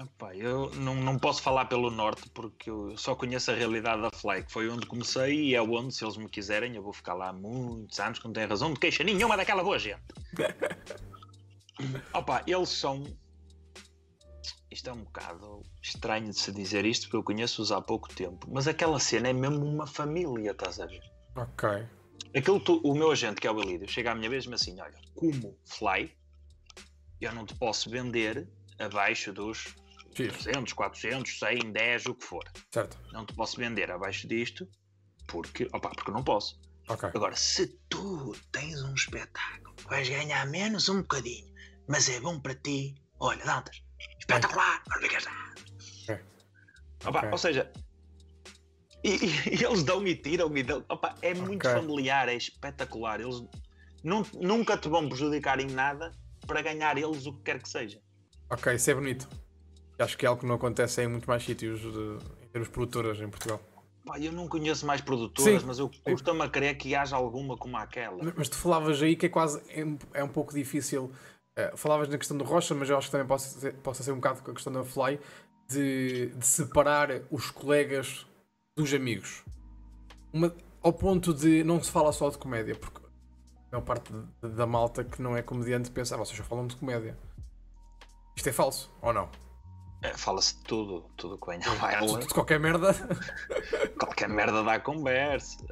Epá, eu não, não posso falar pelo Norte porque eu só conheço a realidade da Fly, que foi onde comecei e é onde, se eles me quiserem, eu vou ficar lá muitos anos, que não tem razão de queixa nenhuma daquela boa gente. Opa, eles são isto é um bocado estranho de se dizer isto porque eu conheço-os há pouco tempo, mas aquela cena é mesmo uma família, estás a ver? Ok. Aquilo tu, o meu agente, que é o Elídio, chega à minha vez e assim: olha, como fly, eu não te posso vender abaixo dos 300, 400, 100, 10, o que for. Certo. Não te posso vender abaixo disto porque, opa, porque não posso. Okay. Agora, se tu tens um espetáculo, vais ganhar menos um bocadinho, mas é bom para ti, olha, Dantas, espetacular, não me é. Opa, okay. Ou seja, e, e, eles dão e tiram e dão. Opa, é muito okay. familiar, é espetacular. Eles não, nunca te vão prejudicar em nada para ganhar eles o que quer que seja. Ok, isso é bonito. Acho que é algo que não acontece em muito mais sítios de, em termos produtoras em Portugal. Pá, eu não conheço mais produtoras, Sim. mas eu custa-me a crer que haja alguma como aquela. Mas tu falavas aí que é quase é, é um pouco difícil Uh, falavas na questão do Rocha, mas eu acho que também possa ser, possa ser um bocado com a questão da Fly, de, de separar os colegas dos amigos. Uma, ao ponto de não se fala só de comédia, porque a maior parte de, da malta que não é comediante pensa, ah, vocês já falam de comédia. Isto é falso, ou não? É, Fala-se de tudo, tudo que venha a de, de qualquer merda. qualquer merda dá conversa.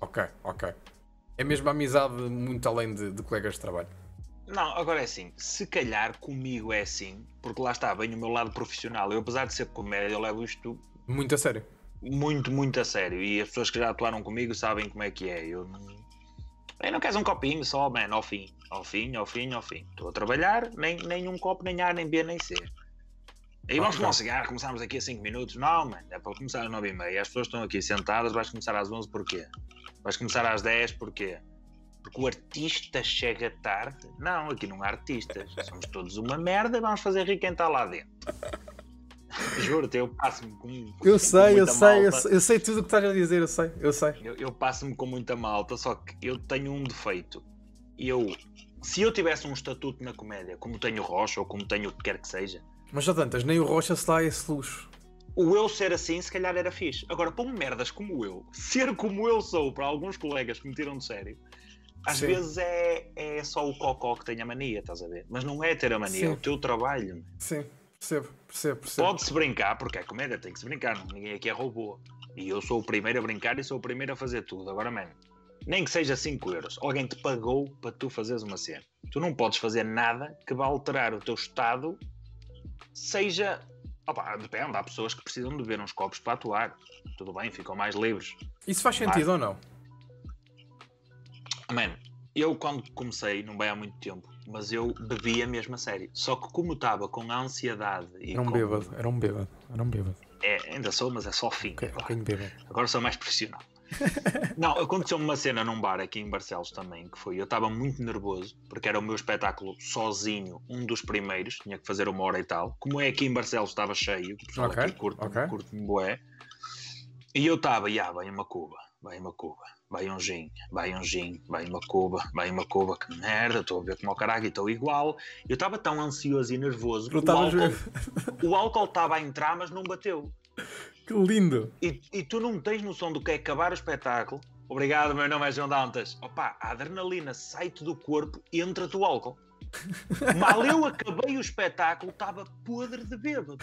Ok, ok. É mesmo a amizade muito além de, de colegas de trabalho. Não, agora é assim, se calhar comigo é assim, porque lá está, bem o meu lado profissional. Eu, apesar de ser comédia, eu levo isto muito a sério. muito, muito a sério. E as pessoas que já atuaram comigo sabem como é que é. Eu não. Eu não queres um copinho só, man, ao fim. Ao fim, ao fim, ao fim. Estou a trabalhar, nem, nem um copo, nem A, nem B, nem C. Aí vamos tomar um cigarro, começamos aqui a 5 minutos. Não, mano, é para começar às 9 e meia. As pessoas estão aqui sentadas, vais começar às 11 porquê? Vais começar às 10 porquê? Porque o artista chega tarde? Não, aqui não há artistas. Somos todos uma merda e vamos fazer rir quem está lá dentro. Juro-te, eu passo-me com, com. Eu sei, eu sei, eu sei, eu sei tudo o que estás a dizer, eu sei, eu sei. Eu, eu passo-me com muita malta, só que eu tenho um defeito. Eu, se eu tivesse um estatuto na comédia, como tenho Rocha ou como tenho o que quer que seja. Mas já tantas, nem o Rocha se dá esse luxo. O eu ser assim, se calhar era fixe. Agora, para um merdas como eu, ser como eu sou, para alguns colegas que me tiram de sério, às Sim. vezes é, é só o cocó que tem a mania, estás a ver? Mas não é ter a mania, Sim. é o teu trabalho. Sim. Percebo, percebo, percebo. Pode-se brincar, porque é comédia, tem que se brincar, ninguém aqui é robô. E eu sou o primeiro a brincar e sou o primeiro a fazer tudo. Agora, mano, nem que seja 5 euros, alguém te pagou para tu fazeres uma cena. Tu não podes fazer nada que vá alterar o teu estado, seja. Opa, depende, há pessoas que precisam de beber uns copos para atuar. Tudo bem, ficam mais livres. Isso faz sentido Mas... ou não? Mano, eu quando comecei, não vai há muito tempo, mas eu bebia mesmo a sério. Só que como estava com a ansiedade e Era um com... bêbado, era um bêbado, era um bêbado. É, ainda sou, mas é só fim. Okay, bêbado. Agora sou mais profissional. não, aconteceu-me uma cena num bar aqui em Barcelos também, que foi, eu estava muito nervoso, porque era o meu espetáculo sozinho, um dos primeiros, tinha que fazer uma hora e tal. Como é aqui em Barcelos estava cheio, o pessoal okay, aqui curte-me okay. curte bué. E eu estava, já, vai uma cuba, vai uma cuba vai um gin, vai um gin, vai uma cuba, vai uma cuba, que merda, estou a ver como o caralho, estou igual. Eu estava tão ansioso e nervoso que o álcool, o álcool estava a entrar, mas não bateu. Que lindo! E, e, tu não tens noção do que é acabar o espetáculo. Obrigado, meu nome é João Dantas. Opa, a adrenalina sai-te do corpo e entra do álcool. Mal eu acabei o espetáculo, estava podre de bêbado.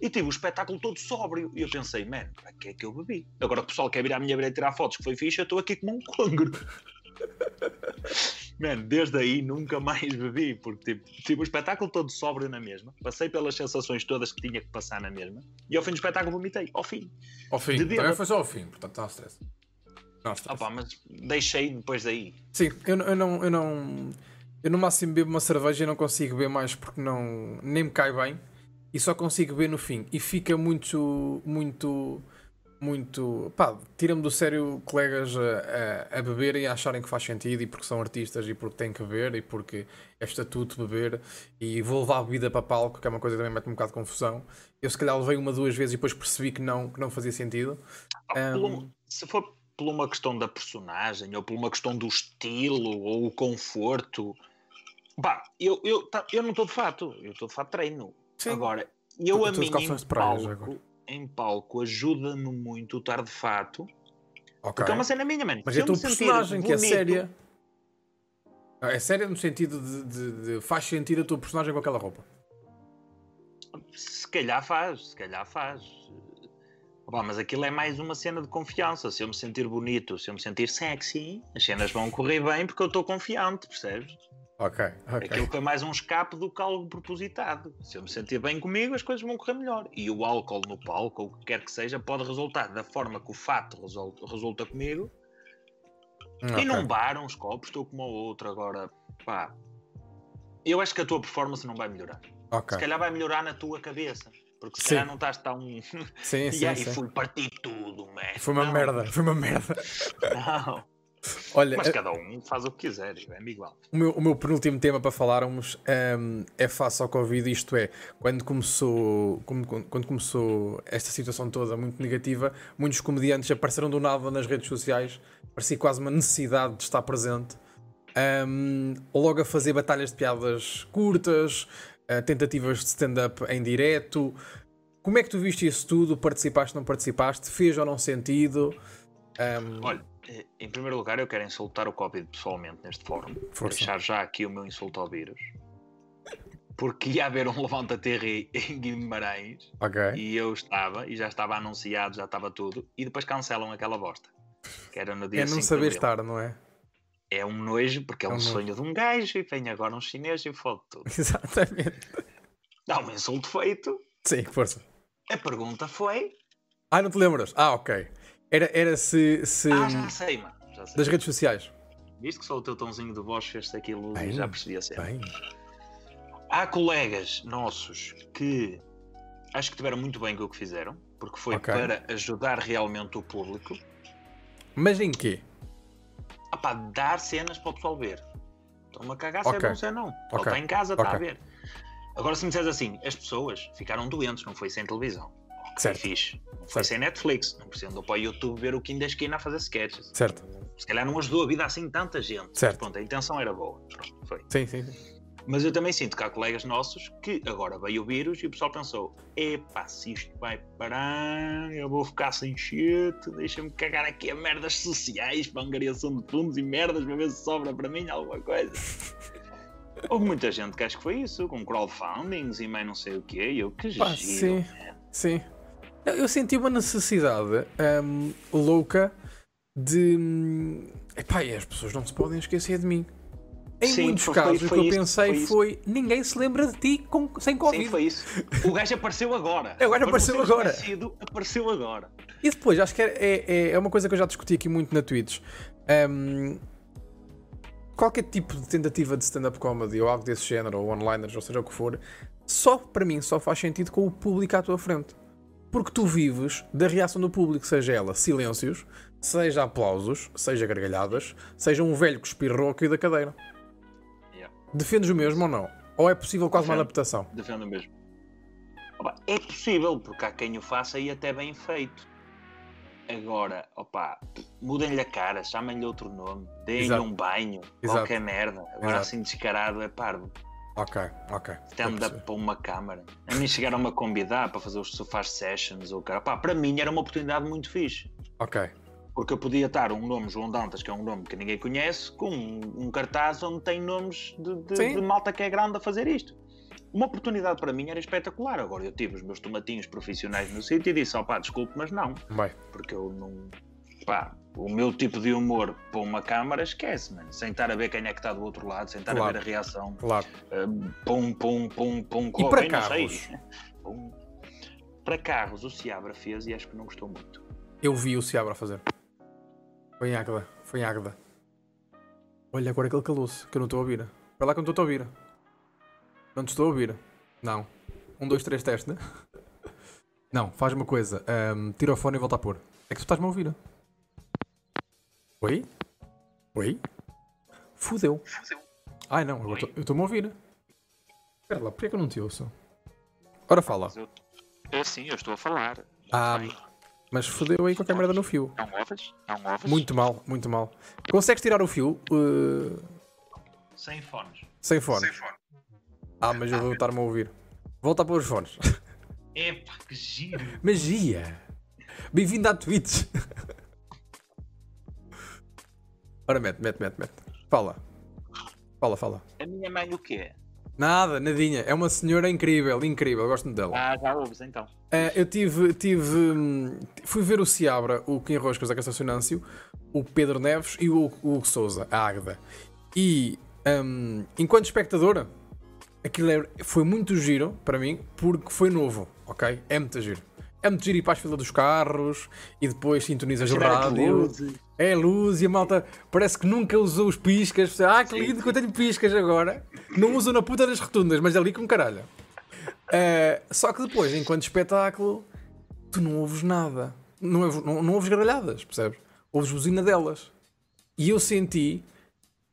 E tive o espetáculo todo sóbrio. E eu pensei, mano, para que é que eu bebi? Agora o pessoal quer vir à minha beira tirar fotos, que foi fixe, eu estou aqui como um congro. Mano, desde aí nunca mais bebi, porque tipo, tive o espetáculo todo sóbrio na mesma, passei pelas sensações todas que tinha que passar na mesma, e ao fim do espetáculo vomitei, ao fim. Ao fim, de também foi só ao fim, portanto não stress. Não stress. Opa, mas deixei depois daí. Sim, eu, eu não. Eu não... Eu no máximo bebo uma cerveja e não consigo beber mais porque não, nem me cai bem e só consigo ver no fim. E fica muito, muito, muito. pá, tira-me do sério colegas a, a, a beberem e a acharem que faz sentido e porque são artistas e porque têm que beber e porque é estatuto beber e vou levar a bebida para palco, que é uma coisa que também mete um bocado de confusão. Eu se calhar levei uma, duas vezes e depois percebi que não, que não fazia sentido. Ah, um... Se for por uma questão da personagem ou por uma questão do estilo ou o conforto. Pá, eu, eu, tá, eu não estou de fato, eu estou de fato treino. Sim. Agora, eu a mim em palco, em palco ajuda-me muito estar de fato. Okay. Porque é uma cena minha, mano. Mas é a tua personagem que é séria. É séria no sentido de, de, de, faz sentido a tua personagem com aquela roupa. Se calhar faz, se calhar faz. Opa, mas aquilo é mais uma cena de confiança. Se eu me sentir bonito, se eu me sentir sexy, as cenas vão correr bem porque eu estou confiante, percebes? Ok, ok. Aquilo foi mais um escape do que algo propositado. Se eu me sentir bem comigo, as coisas vão correr melhor. E o álcool no palco, ou o que quer que seja, pode resultar da forma que o fato resulta, resulta comigo. Okay. E num bar, uns copos, estou como o outro. Agora, pá, eu acho que a tua performance não vai melhorar. Okay. Se calhar vai melhorar na tua cabeça. Porque se sim. calhar não estás tão. Sim, sim. e aí sim. fui partir tudo, man. Foi uma não. merda, foi uma merda. Não. Olha, Mas cada um faz o que quiser, é igual. O meu, o meu penúltimo tema para falarmos um, é face ao Covid, isto é, quando começou, quando começou esta situação toda muito negativa, muitos comediantes apareceram do nada nas redes sociais, parecia quase uma necessidade de estar presente, um, logo a fazer batalhas de piadas curtas, uh, tentativas de stand-up em direto. Como é que tu viste isso tudo? Participaste, não participaste? Fez ou não sentido? Um... Olha, eh, em primeiro lugar, eu quero insultar o Covid pessoalmente neste fórum. Força. Deixar já aqui o meu insulto ao vírus. Porque ia haver um Levanta-Terra em Guimarães. Okay. E eu estava, e já estava anunciado, já estava tudo. E depois cancelam aquela bosta. Que era no dia É não saber estar, não é? É um nojo, porque é, é um, um sonho de um gajo. E vem agora um chinês e fode tudo. Exatamente. Dá um insulto feito. Sim, força. A pergunta foi: Ah, não te lembras? Ah, ok. Era, era se. se... Ah, já sei, mano. Já sei. Das redes sociais. Visto que só o teu tomzinho de voz fez-se aquilo bem, já percebi a cena. Bem. Há colegas nossos que acho que tiveram muito bem com o que fizeram, porque foi okay. para ajudar realmente o público. Mas em quê? Ah pá, dar cenas para o pessoal ver. Estão-me a cagar se okay. é bom se é não. Okay. Ele está em casa, está a ver. Agora, se me disseres assim, as pessoas ficaram doentes, não foi sem televisão. Certo. Fixe. Não foi certo. sem Netflix. Não precisam para o YouTube ver o Kim da esquina a fazer sketches. Certo. Se calhar não ajudou a vida assim tanta gente. Certo. Pronto, a intenção era boa. Pronto, foi. Sim, sim, sim. Mas eu também sinto que há colegas nossos que agora veio o vírus e o pessoal pensou: epá, se isto vai parar, eu vou ficar sem shit, deixa-me cagar aqui a merdas sociais para angariação de fundos e merdas para ver se sobra para mim alguma coisa. Houve muita gente que acho que foi isso, com crowdfundings e mais não sei o quê, e eu que Pá, giro, Sim, sim. Eu senti uma necessidade um, louca de. Epá, e as pessoas não se podem esquecer de mim. Em Sim, muitos casos, o que eu isso, pensei foi, foi, ninguém se lembra de ti com, sem Covid. Sim, foi isso. O gajo apareceu agora. o gajo apareceu agora. Apareceu agora. E depois, acho que é, é, é, uma coisa que eu já discuti aqui muito na Twitch. Um, qualquer tipo de tentativa de stand-up comedy ou algo desse género, ou onliners, ou seja o que for, só para mim só faz sentido com o público à tua frente. Porque tu vives da reação do público, seja ela silêncios, seja aplausos, seja gargalhadas, seja um velho que espirrou aqui da cadeira. Defendes o mesmo ou não? Ou é possível quase Defendo. uma adaptação? Defendo o mesmo. Opa, é possível, porque há quem o faça e até bem feito. Agora, opa, mudem-lhe a cara, chamem-lhe outro nome, deem-lhe um banho, Exato. qualquer merda. Agora Exato. assim descarado é parvo. Ok, ok. Stand-up para uma câmara. A mim chegaram-me a convidar para fazer os sofás sessions ou cara. Pá, para mim era uma oportunidade muito fixe. Ok. Porque eu podia estar um nome João Dantas, que é um nome que ninguém conhece, com um, um cartaz onde tem nomes de, de, de, malta que é grande a fazer isto. Uma oportunidade para mim era espetacular. Agora eu tive os meus tomatinhos profissionais no sítio e disse: opá, desculpe, mas não. Vai. Porque eu não. Pá, o meu tipo de humor para uma câmara, esquece, mano. Sem estar a ver quem é que está do outro lado, sem estar claro. a ver a reação. Claro. Uh, pum, pum, pum, pum. E para carros? Pum. Para carros, o Seabra fez e acho que não gostou muito. Eu vi o Seabra fazer. Foi em Águeda. Foi em Águeda. Olha, agora aquele calou-se, que eu não estou a ouvir. Vai lá que eu não estou a ouvir. Não te estou a ouvir. Não. Um, dois, três, teste, né? Não, faz uma coisa. Um, tira o fone e volta a pôr. É que tu estás-me a ouvir. Oi? Oi? Fudeu. Ai não, eu estou-me a ouvir. Espera lá, porquê que eu não te ouço? Ora fala. É sim, eu estou a falar. Ah, mas fodeu aí qualquer merda no fio. Não ouves? Não ouves? Muito mal, muito mal. Consegues tirar o fio? Uh... Sem fones. Sem fones. Sem fone. Ah, mas eu vou estar-me a ouvir. Volta a pôr os fones. Epá, que giro. Magia. Bem-vindo à Twitch. Ora, mete, mete, mete, mete. Fala. Fala, fala. A minha mãe o quê? Nada, nadinha. É uma senhora incrível, incrível. Gosto muito dela. Ah, já ouves então. Uh, eu tive, tive. Hum, fui ver o Seabra, o Kim Roscas da Castacionâncio, o Pedro Neves e o Hugo Souza, a Águeda. E um, enquanto espectadora, aquilo é, foi muito giro para mim, porque foi novo, ok? É muito giro. É muito giro ir para as filas dos carros e depois sintonizas o rádio. É luz e a malta parece que nunca usou os piscas. Ah, que lindo que eu tenho piscas agora. Não uso na puta das rotundas, mas ali com caralho. Uh, só que depois, enquanto espetáculo, tu não ouves nada. Não, ouves, não, não ouves gargalhadas, percebes? Ouves buzina delas. E eu senti,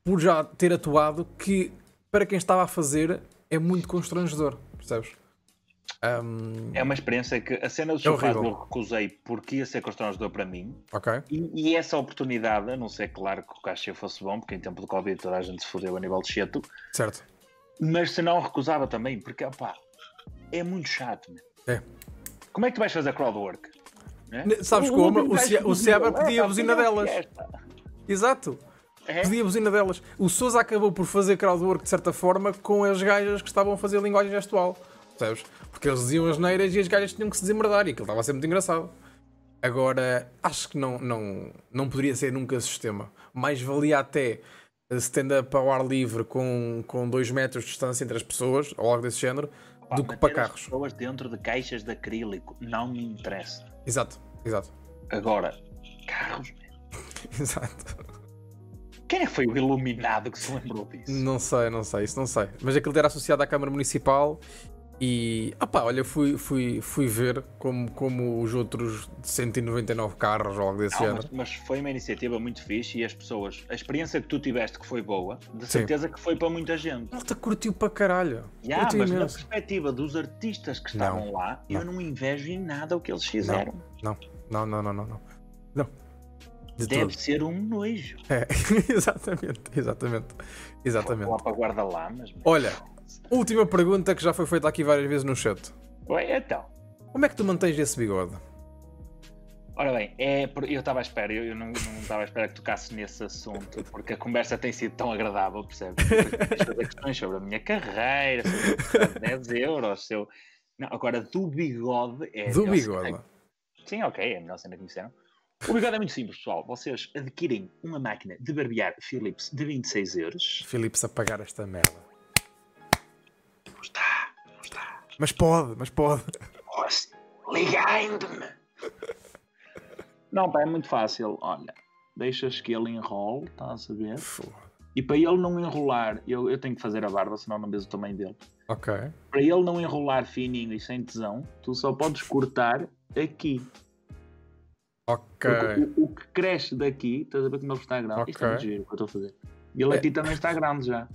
por já ter atuado, que para quem estava a fazer é muito constrangedor, percebes? Um... É uma experiência que a cena do é sofá eu recusei porque ia ser constrangedor para mim. Ok. E, e, essa oportunidade, a não ser claro que o cachê fosse bom, porque em tempo de Covid toda a gente se fodeu a nível de cheto. Certo. Mas se não recusava também, porque opá, é muito chato. É. Como é que tu vais fazer crowdwork? É? Sabes o, como? O, o, o Seabra pedia a buzina delas. Exato. É? Pedia a buzina delas. O Souza acabou por fazer crowdwork de certa forma com as gajas que estavam a fazer linguagem gestual. Percebes? Porque eles diziam as neiras e as gajas tinham que se desemmerdar e aquilo estava a ser muito engraçado. Agora, acho que não, não, não poderia ser nunca sistema. Mais valia até stand-up ao ar livre com, com dois metros de distância entre as pessoas, ou algo desse género, do que para carros. pessoas dentro de caixas de acrílico não me interessa. Exato, exato. Agora, carros. exato. Quem é que foi o iluminado que se lembrou disso? Não sei, não sei, isso não sei. Mas aquilo era associado à Câmara Municipal e, opá, olha, fui, fui, fui ver como, como os outros 199 carros ou algo desse não, género. Mas, mas, foi uma iniciativa muito fixe e as pessoas, a experiência que tu tiveste que foi boa, de certeza Sim. que foi para muita gente. Malta curtiu para caralho. Yeah, mas imenso. na perspectiva dos artistas que estavam não, lá, não. eu não invejo em nada o que eles fizeram. Não, não, não, não, não. não. não. De Deve todo. ser um nojo. É, exatamente, exatamente. Exatamente. Lá para guarda-lamas. Olha, Última pergunta que já foi feita aqui várias vezes no chat. Oi, então. Como é que tu mantens esse bigode? Ora bem, é, eu estava à espera, eu, eu não estava à espera que tocasse nesse assunto, porque a conversa tem sido tão agradável, percebes? Fazer questões sobre a minha carreira, sobre 10 euros, seu. Não, agora, do bigode é. Do bigode? Sim, ok, é a melhor cena que disseram. O bigode é muito simples, pessoal. Vocês adquirem uma máquina de barbear Philips de 26 euros. Philips a pagar esta merda. Mas pode, mas pode. Ligando-me. Não, pá, é muito fácil. Olha, deixas que ele enrole, estás a ver? E para ele não enrolar, eu, eu tenho que fazer a barba, senão não vejo o tamanho dele. Ok. Para ele não enrolar fininho e sem tesão, tu só podes cortar aqui. Ok. O, o, que cresce daqui, estás a ver como ele está grande? Okay. Isto é muito giro que eu estou a fazer. E ele é. aqui também está grande já.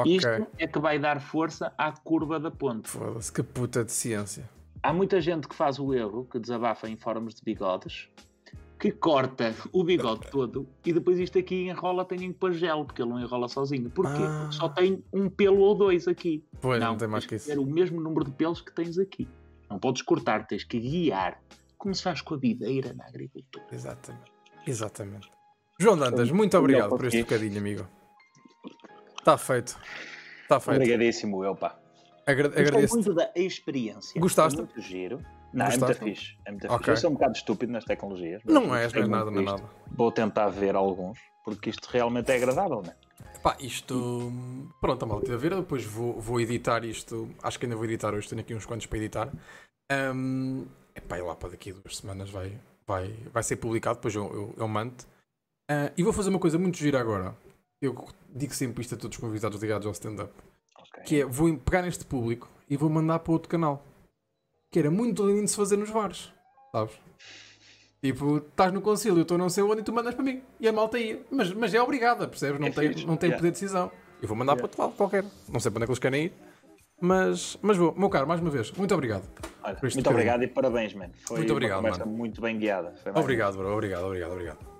Okay. Isto é que vai dar força à curva da ponte. Foda-se, que puta de ciência. Há muita gente que faz o erro, que desabafa em formas de bigodes, que corta o bigode todo e depois isto aqui enrola, tem que pôr gel, porque ele não enrola sozinho. Porquê? Ah. Porque só tem um pelo ou dois aqui. Pois, não, não tem mais que isso. Ter o mesmo número de pelos que tens aqui. Não podes cortar, tens que guiar, como se faz com a videira na agricultura. Exatamente. Exatamente. João Dantas, muito obrigado por este bocadinho, amigo. Está feito. Está feito. Obrigadíssimo, eu, pá. Agra agradeço. muito da experiência. Gostaste? muito giro. Não, Gostaste? é muito fixe. É muito okay. fixe. Eu sou um bocado estúpido nas tecnologias. Não és, não é nada, não é nada. Vou tentar ver alguns, porque isto realmente é agradável, não é? Pá, isto. Pronto, a malta a ver. Depois vou, vou editar isto. Acho que ainda vou editar hoje. Tenho aqui uns quantos para editar. Um, epá, e lá para daqui a duas semanas vai, vai, vai ser publicado. Depois eu, eu, eu mando. Uh, e vou fazer uma coisa muito gira agora eu digo sempre isto a todos os convidados ligados ao stand-up. Okay. Que é, vou pegar neste público e vou mandar para outro canal. Que era muito lindo de se fazer nos bares. Sabes? Tipo, estás no concílio, estou não sei onde e tu mandas para mim. E a malta ia. Mas, mas é obrigada, percebes? Não é tem, não tem yeah. poder de decisão. Eu vou mandar yeah. para outro lado qualquer. Não sei para onde é que eles querem ir. Mas, mas vou. Meu caro, mais uma vez, muito obrigado. Olha, muito obrigado e parabéns, mano. Foi muito obrigado, uma conversa mano. muito bem guiada. obrigado, bro. Obrigado, obrigado, obrigado.